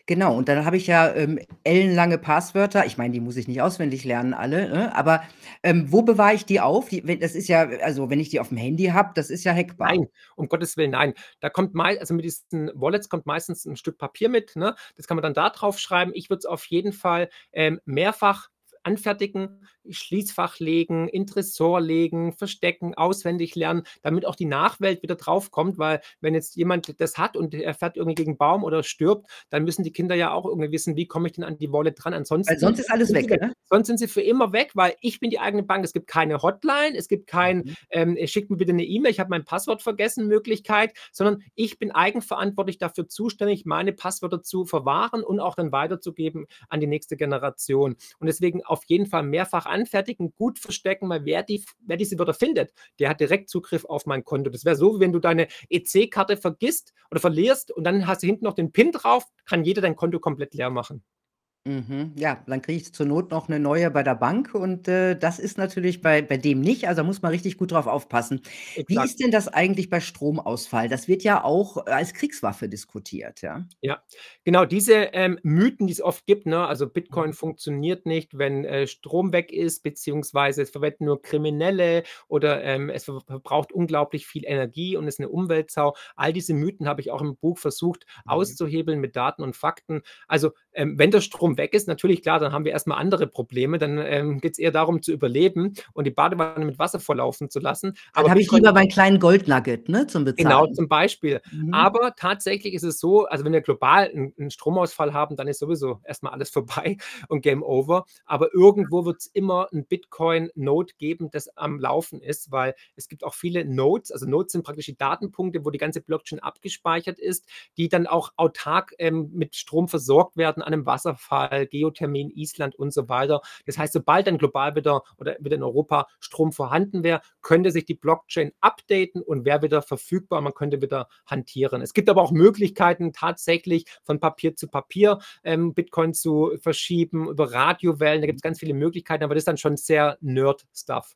Speaker 1: Genau, und dann habe ich ja, ähm, ellenlange Passwörter. Ich meine, die muss ich nicht auswendig lernen alle, ne? Aber, ähm, wo bewahre ich die auf? Die we das ist ja also, wenn ich die auf'm Handy habe, das ist ja hackbar.
Speaker 2: Nein, um Gottes Willen, nein. Da kommt mei also, mit diesen Wallets kommt meistens 'n Stück Papier mit, ne? Das kann man dann da drauf schreiben. Ich würde es auf jeden Fall, ähm, mehrfach anfertigen, Schließfach legen, in Tresor legen, verstecken, auswendig lernen, damit auch die Nachwelt wieder draufkommt, weil wenn jetzt jemand das hat und er fährt irgendwie gegen 'n Baum oder stirbt, dann müssen die Kinder ja auch irgendwie wissen: „Wie komme ich denn an die Wallet dran?“
Speaker 1: Weil
Speaker 2: Ansonsten
Speaker 1: sonst ist alles weg, ne?
Speaker 2: sonst sind sie für immer weg, weil ich bin die eigene Bank. Es gibt keine Hotline, es gibt kein,
Speaker 1: Mhm.
Speaker 2: ähm, äh: „Schickt mir bitte 'ne E-Mail, ich habe mein Passwort vergessen“, Möglichkeit, sondern ich bin eigenverantwortlich dafür zuständig, meine Passwörter zu verwahren und auch dann weiterzugeben an die nächste Generation. Und deswegen auf jeden Fall mehrfach anfertigen, gut verstecken, weil wer die wer diese Wörter findet, der hat direkt Zugriff auf mein Konto. Das wäre so, wie wenn du deine EC-Karte vergisst oder verlierst und dann hast du hinten noch den PIN drauf, kann jeder dein Konto komplett leer machen.
Speaker 1: Mhm, ja, dann kriege ich zur Not noch 'ne neue bei der Bank und, äh, das ist natürlich bei bei dem nicht, also, da muss man richtig gut drauf aufpassen. Wie
Speaker 2: Exakt.
Speaker 1: ist denn das eigentlich bei Stromausfall? Das wird ja auch als Kriegswaffe diskutiert, ja?
Speaker 2: Ja, genau diese, ähm, Mythen, die es oft gibt, ne? Also, Bitcoin
Speaker 1: Mhm.
Speaker 2: funktioniert nicht, wenn, äh, Strom weg ist, beziehungsweise es verwenden nur Kriminelle oder, ähm, es ver verbraucht unglaublich viel Energie und ist 'ne Umweltsau. All diese Mythen habe ich auch im Buch versucht
Speaker 1: Mhm.
Speaker 2: auszuhebeln mit Daten und Fakten. Also, ähm, wenn der Strom weg ist, natürlich klar, dann haben wir erst mal andere Probleme. Dann, ähm, geht's eher darum zu überleben und die Badewanne mit Wasser volllaufen zu lassen.
Speaker 1: Dann
Speaker 2: Aber
Speaker 1: habe ich lieber meinen kleinen Goldnugget, ne, zum
Speaker 2: Genau,
Speaker 1: Bezahlen.
Speaker 2: zum Beispiel.
Speaker 1: Mhm.
Speaker 2: Aber tatsächlich ist es so, also, wenn wir global 'n 'n Stromausfall haben, dann ist sowieso erst mal alles vorbei und Game over. Aber irgendwo wird's immer 'n Bitcoin-Node geben, das am Laufen ist, weil es gibt auch viele Nodes. Also, Nodes sind praktisch die Datenpunkte, wo die ganze Blockchain abgespeichert ist, die dann auch autark, ähm, mit Strom versorgt werden an 'nem Wasserfall, Geothermie in Island und so weiter. Das heißt, sobald dann global wieder oder wieder in Europa Strom vorhanden wäre, könnte sich die Blockchain updaten und wäre wieder verfügbar. Man könnte wieder hantieren. Es gibt aber auch Möglichkeiten, tatsächlich von Papier zu Papier, ähm, Bitcoin zu verschieben, über Radiowellen. Da gibt's ganz viele Möglichkeiten, aber das ist dann schon sehr Nerd-Stuff.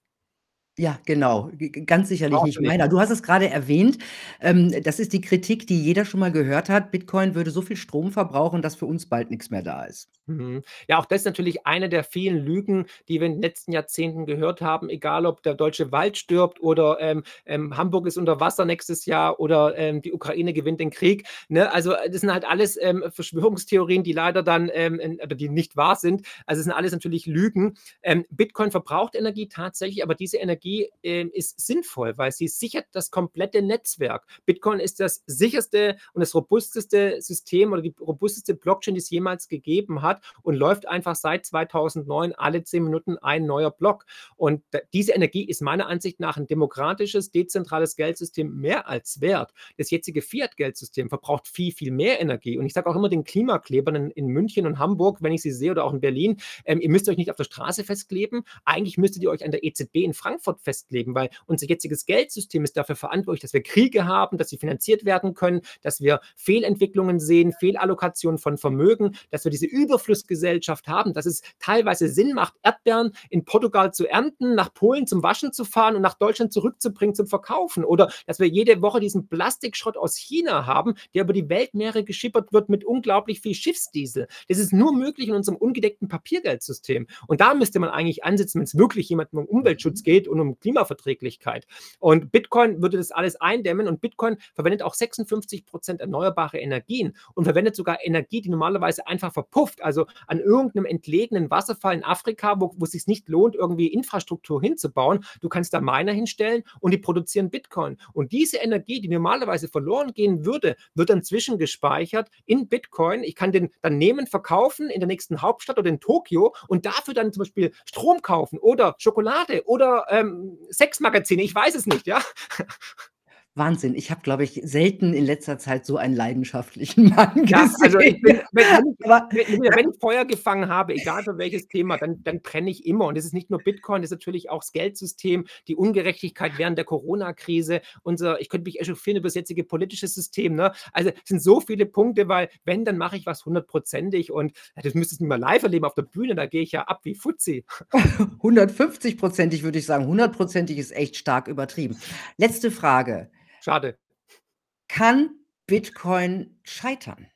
Speaker 1: Ja, genau, g g ganz sicherlich nicht meiner. Du hast es grade erwähnt, ähm, das ist die Kritik, die jeder schon mal gehört hat. Bitcoin würde so viel Strom verbrauchen, dass für uns bald nix mehr da ist.
Speaker 2: Mhm. Ja, auch das ist natürlich eine der vielen Lügen, die wir in den letzten Jahrzehnten gehört haben, egal ob der deutsche Wald stirbt oder, ähm, ähm, Hamburg ist unter Wasser nächstes Jahr oder, ähm, die Ukraine gewinnt den Krieg, ne? Also, das sind halt alles, ähm, Verschwörungstheorien, die leider dann, ähm, in oder die nicht wahr sind. Also, es sind alles natürlich Lügen. Ähm, Bitcoin verbraucht Energie tatsächlich, aber diese Energie, ähm, ist sinnvoll, weil sie sichert das komplette Netzwerk. Bitcoin ist das sicherste und das robusteste System oder die robusteste Blockchain, die es jemals gegeben hat und läuft einfach seit 2009 alle 10 Minuten ein neuer Block. Und diese Energie ist meiner Ansicht nach 'n demokratisches, dezentrales Geldsystem mehr als wert. Das jetzige Fiat-Geldsystem verbraucht viel, viel mehr Energie. Und ich sage auch immer den Klimaklebern in in München und Hamburg, wenn ich sie sehe oder auch in Berlin, ähm, ihr müsst euch nicht auf der Straße festkleben. Eigentlich müsstet ihr euch an der EZB in Frankfurt festkleben, weil unser jetziges Geldsystem ist dafür verantwortlich, dass wir Kriege haben, dass sie finanziert werden können, dass wir Fehlentwicklungen sehen, Fehlallokation von Vermögen, dass wir diese Überflussgesellschaft haben, dass es teilweise Sinn macht, Erdbeeren in Portugal zu ernten, nach Polen zum Waschen zu fahren und nach Deutschland zurückzubringen zum Verkaufen. Oder dass wir jede Woche diesen Plastikschrott aus China haben, der über die Weltmeere geschippert wird mit unglaublich viel Schiffsdiesel. Das ist nur möglich in unserem ungedeckten Papiergeldsystem. Und da müsste man eigentlich ansetzen, wenn's wirklich jemandem um Umweltschutz
Speaker 1: Mhm.
Speaker 2: geht und um Klimaverträglichkeit. Und Bitcoin würde das alles eindämmen und Bitcoin verwendet auch 56 % erneuerbare Energien und verwendet sogar Energie, die normalerweise einfach verpufft. Also, an irgend 'nem entlegenen Wasserfall in Afrika, wo wo es sich nicht lohnt, irgendwie Infrastruktur hinzubauen. Du kannst da Miner hinstellen und die produzieren Bitcoin. Und diese Energie, die normalerweise verloren gehen würde, wird dann zwischengespeichert in Bitcoin. Ich kann den dann nehmen, verkaufen in der nächsten Hauptstadt oder in Tokio und dafür dann zum Beispiel Strom kaufen oder Schokolade oder, ähm, Sexmagazine. Ich weiß es nicht, ja?
Speaker 1: Wahnsinn. Ich habe, glaube ich, selten in letzter Zeit so einen leidenschaftlichen Mann
Speaker 2: Ja, also, ich
Speaker 1: gesehen.
Speaker 2: bin wenn wenn wenn ich Feuer gefangen habe, egal für welches Thema, dann dann brenne ich immer. Und es ist nicht nur Bitcoin, das ist natürlich auch das Geldsystem, die Ungerechtigkeit während der Coronakrise, unser ich könnte mich echauffieren über das jetzige politische System, ne? Also, es sind so viele Punkte, weil wenn, dann mache ich was hundertprozentig und das müsstest du mal live erleben auf der Bühne, da gehe ich ja ab wie Fuzzi.
Speaker 1: 150 %ig würde ich sagen. Hundertprozentig ist echt stark übertrieben. Letzte Frage
Speaker 2: Schade.
Speaker 1: Kann Bitcoin scheitern?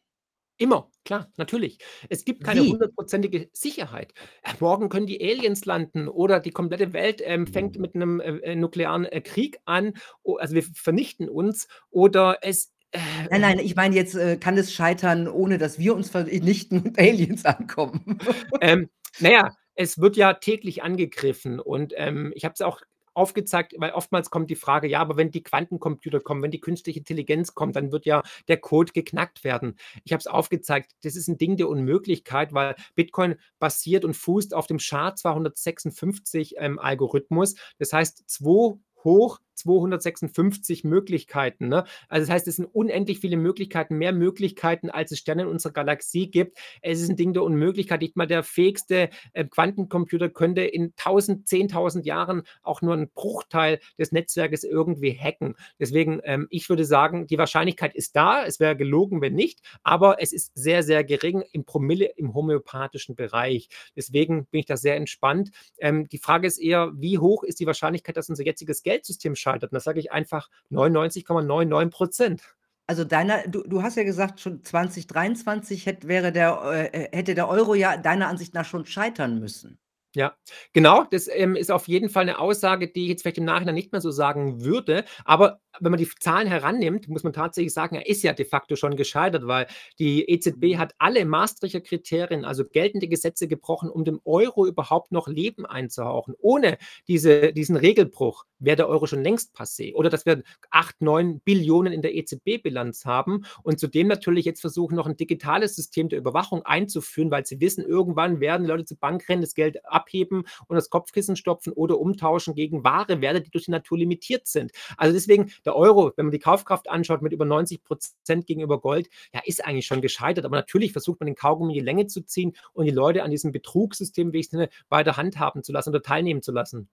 Speaker 2: Immer, klar, natürlich. Es gibt keine
Speaker 1: Wie?
Speaker 2: hundertprozentige Sicherheit. Äh, morgen können die Aliens landen oder die komplette Welt, ähm, fängt mit 'nem, äh, äh, nuklearen, äh, Krieg an. Also, wir vernichten uns oder es, äh,
Speaker 1: Nein, nein, ich meine jetzt, kann es scheitern, ohne dass wir uns vernichten und Aliens ankommen?
Speaker 2: Ähm, na ja, es wird ja täglich angegriffen und, ähm, ich habe es auch aufgezeigt, weil oftmals kommt die Frage: „Ja, aber wenn die Quantencomputer kommen, wenn die künstliche Intelligenz kommt, dann wird ja der Code geknackt werden.“ Ich habe es aufgezeigt, das ist 'n Ding der Unmöglichkeit, weil Bitcoin basiert und fußt auf dem SHA-256, ähm, Algorithmus. Das heißt 2 hoch 256 Möglichkeiten, ne? Also, das heißt, es sind unendlich viele Möglichkeiten, mehr Möglichkeiten, als es Sterne in unserer Galaxie gibt. Es ist 'n Ding der Unmöglichkeit. Nicht mal der fähigste, äh, Quantencomputer könnte in 1.000, 10.000 Jahren auch nur 'n Bruchteil des Netzwerkes irgendwie hacken. Deswegen, ähm, ich würde sagen, die Wahrscheinlichkeit ist da. Es wäre gelogen, wenn nicht, aber es ist sehr, sehr gering im Promille im homöopathischen Bereich. Deswegen bin ich da sehr entspannt. Ähm, die Frage ist eher: Wie hoch ist die Wahrscheinlichkeit, dass unser jetziges Geldsystem scheitert? Und da sage ich einfach 99,99 %.
Speaker 1: Also, deiner du du hast ja gesagt, schon 2023 hätt wäre der äh, äh, hätte der Euro ja deiner Ansicht nach schon scheitern müssen.
Speaker 2: Ja, genau, das, ähm, ist auf jeden Fall 'ne Aussage, die ich jetzt vielleicht im Nachhinein nicht mehr so sagen würde. Aber wenn man die Zahlen herannimmt, muss man tatsächlich sagen, er ist ja de facto schon gescheitert, weil die EZB
Speaker 1: Mhm.
Speaker 2: hat alle Maastrichter Kriterien, also geltende Gesetze gebrochen, um dem Euro überhaupt noch Leben einzuhauchen. Ohne diese diesen Regelbruch wäre der Euro schon längst passé oder dass wir 8, 9.000.000.000 in der EZB-Bilanz haben und zudem natürlich jetzt versuchen, noch 'n digitales System der Überwachung einzuführen, weil sie wissen, irgendwann werden Leute zur Bank rennen, das Geld abheben und das Kopfkissen stopfen oder umtauschen gegen wahre Werte, die durch die Natur limitiert sind. Also, deswegen der Euro, wenn man die Kaufkraft anschaut mit über 90 % gegenüber Gold, ja, ist eigentlich schon gescheitert. Aber natürlich versucht man den Kaugummi in die Länge zu ziehen und die Leute an diesem Betrugssystem, wie ich's nenne, weiter handhaben zu lassen oder teilnehmen zu lassen.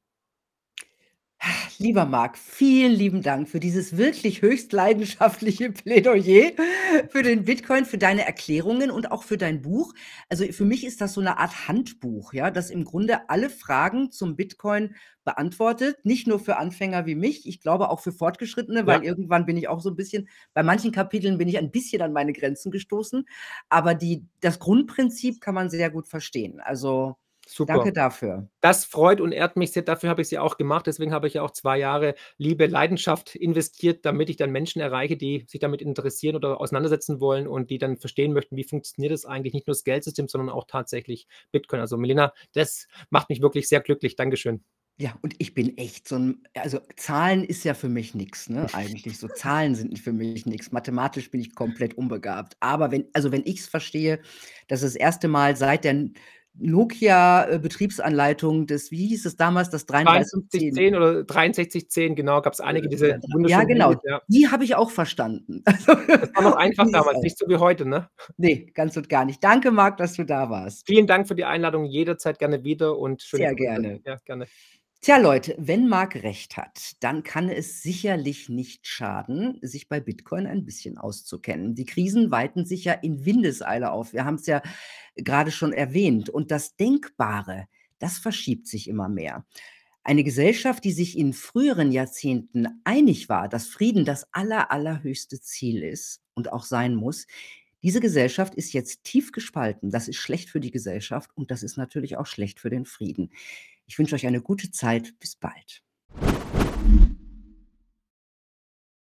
Speaker 1: Lieber Marc, vielen lieben Dank für dieses wirklich höchst leidenschaftliche Plädoyer für den Bitcoin, für deine Erklärungen und auch für dein Buch. Also, für mich ist das so 'ne Art Handbuch, ja, das im Grunde alle Fragen zum Bitcoin beantwortet, nicht nur für Anfänger wie mich, ich glaube auch für Fortgeschrittene, weil
Speaker 2: Ja.
Speaker 1: irgendwann bin ich auch so 'n bisschen bei manchen Kapiteln bin ich ein bisschen an meine Grenzen gestoßen, aber die das Grundprinzip kann man sehr gut verstehen. Also,
Speaker 2: Super.
Speaker 1: danke dafür.
Speaker 2: Das freut und ehrt mich sehr. Dafür habe ich's ja auch gemacht. Deswegen habe ich ja auch 2 Jahre Liebe, Leidenschaft investiert, damit ich dann Menschen erreiche, die sich damit interessieren oder auseinandersetzen wollen und die dann verstehen möchten, wie funktioniert das eigentlich, nicht nur das Geldsystem, sondern auch tatsächlich Bitcoin. Also, Milena, das macht mich wirklich sehr glücklich. Dankeschön.
Speaker 1: Ja, und ich bin echt so 'n also, Zahlen ist ja für mich nix, ne, eigentlich so. Zahlen sind für mich nix. Mathematisch bin ich komplett unbegabt. Aber wenn also, wenn ich's verstehe, dass das 1. Mal seit der N Nokia, äh, Betriebsanleitung des wie hieß es damals, das 3310?
Speaker 2: 5310 oder 6310, genau, gab's einige, diese
Speaker 1: Ja,
Speaker 2: wunderschönen
Speaker 1: genau,
Speaker 2: Handys, ja.
Speaker 1: die habe ich auch verstanden. Also,
Speaker 2: Das war noch einfach damals, nicht so wie heute, ne?
Speaker 1: Ne, ganz und gar nicht. Danke, Marc, dass du da warst.
Speaker 2: Vielen Dank für die Einladung, jederzeit gerne wieder und schöne
Speaker 1: Sehr
Speaker 2: Grüße.
Speaker 1: gerne.
Speaker 2: Ja, gerne.
Speaker 1: Tja, Leute, wenn Marc recht hat, dann kann es sicherlich nicht schaden, sich bei Bitcoin ein bisschen auszukennen. Die Krisen weiten sich ja in Windeseile auf. Wir haben's ja grade schon erwähnt. Und das Denkbare, das verschiebt sich immer mehr. Eine Gesellschaft, die sich in früheren Jahrzehnten einig war, dass Frieden das aller allerhöchste Ziel ist und auch sein muss, diese Gesellschaft ist jetzt tief gespalten. Das ist schlecht für die Gesellschaft und das ist natürlich auch schlecht für den Frieden. Ich wünsche euch eine gute Zeit. Bis bald.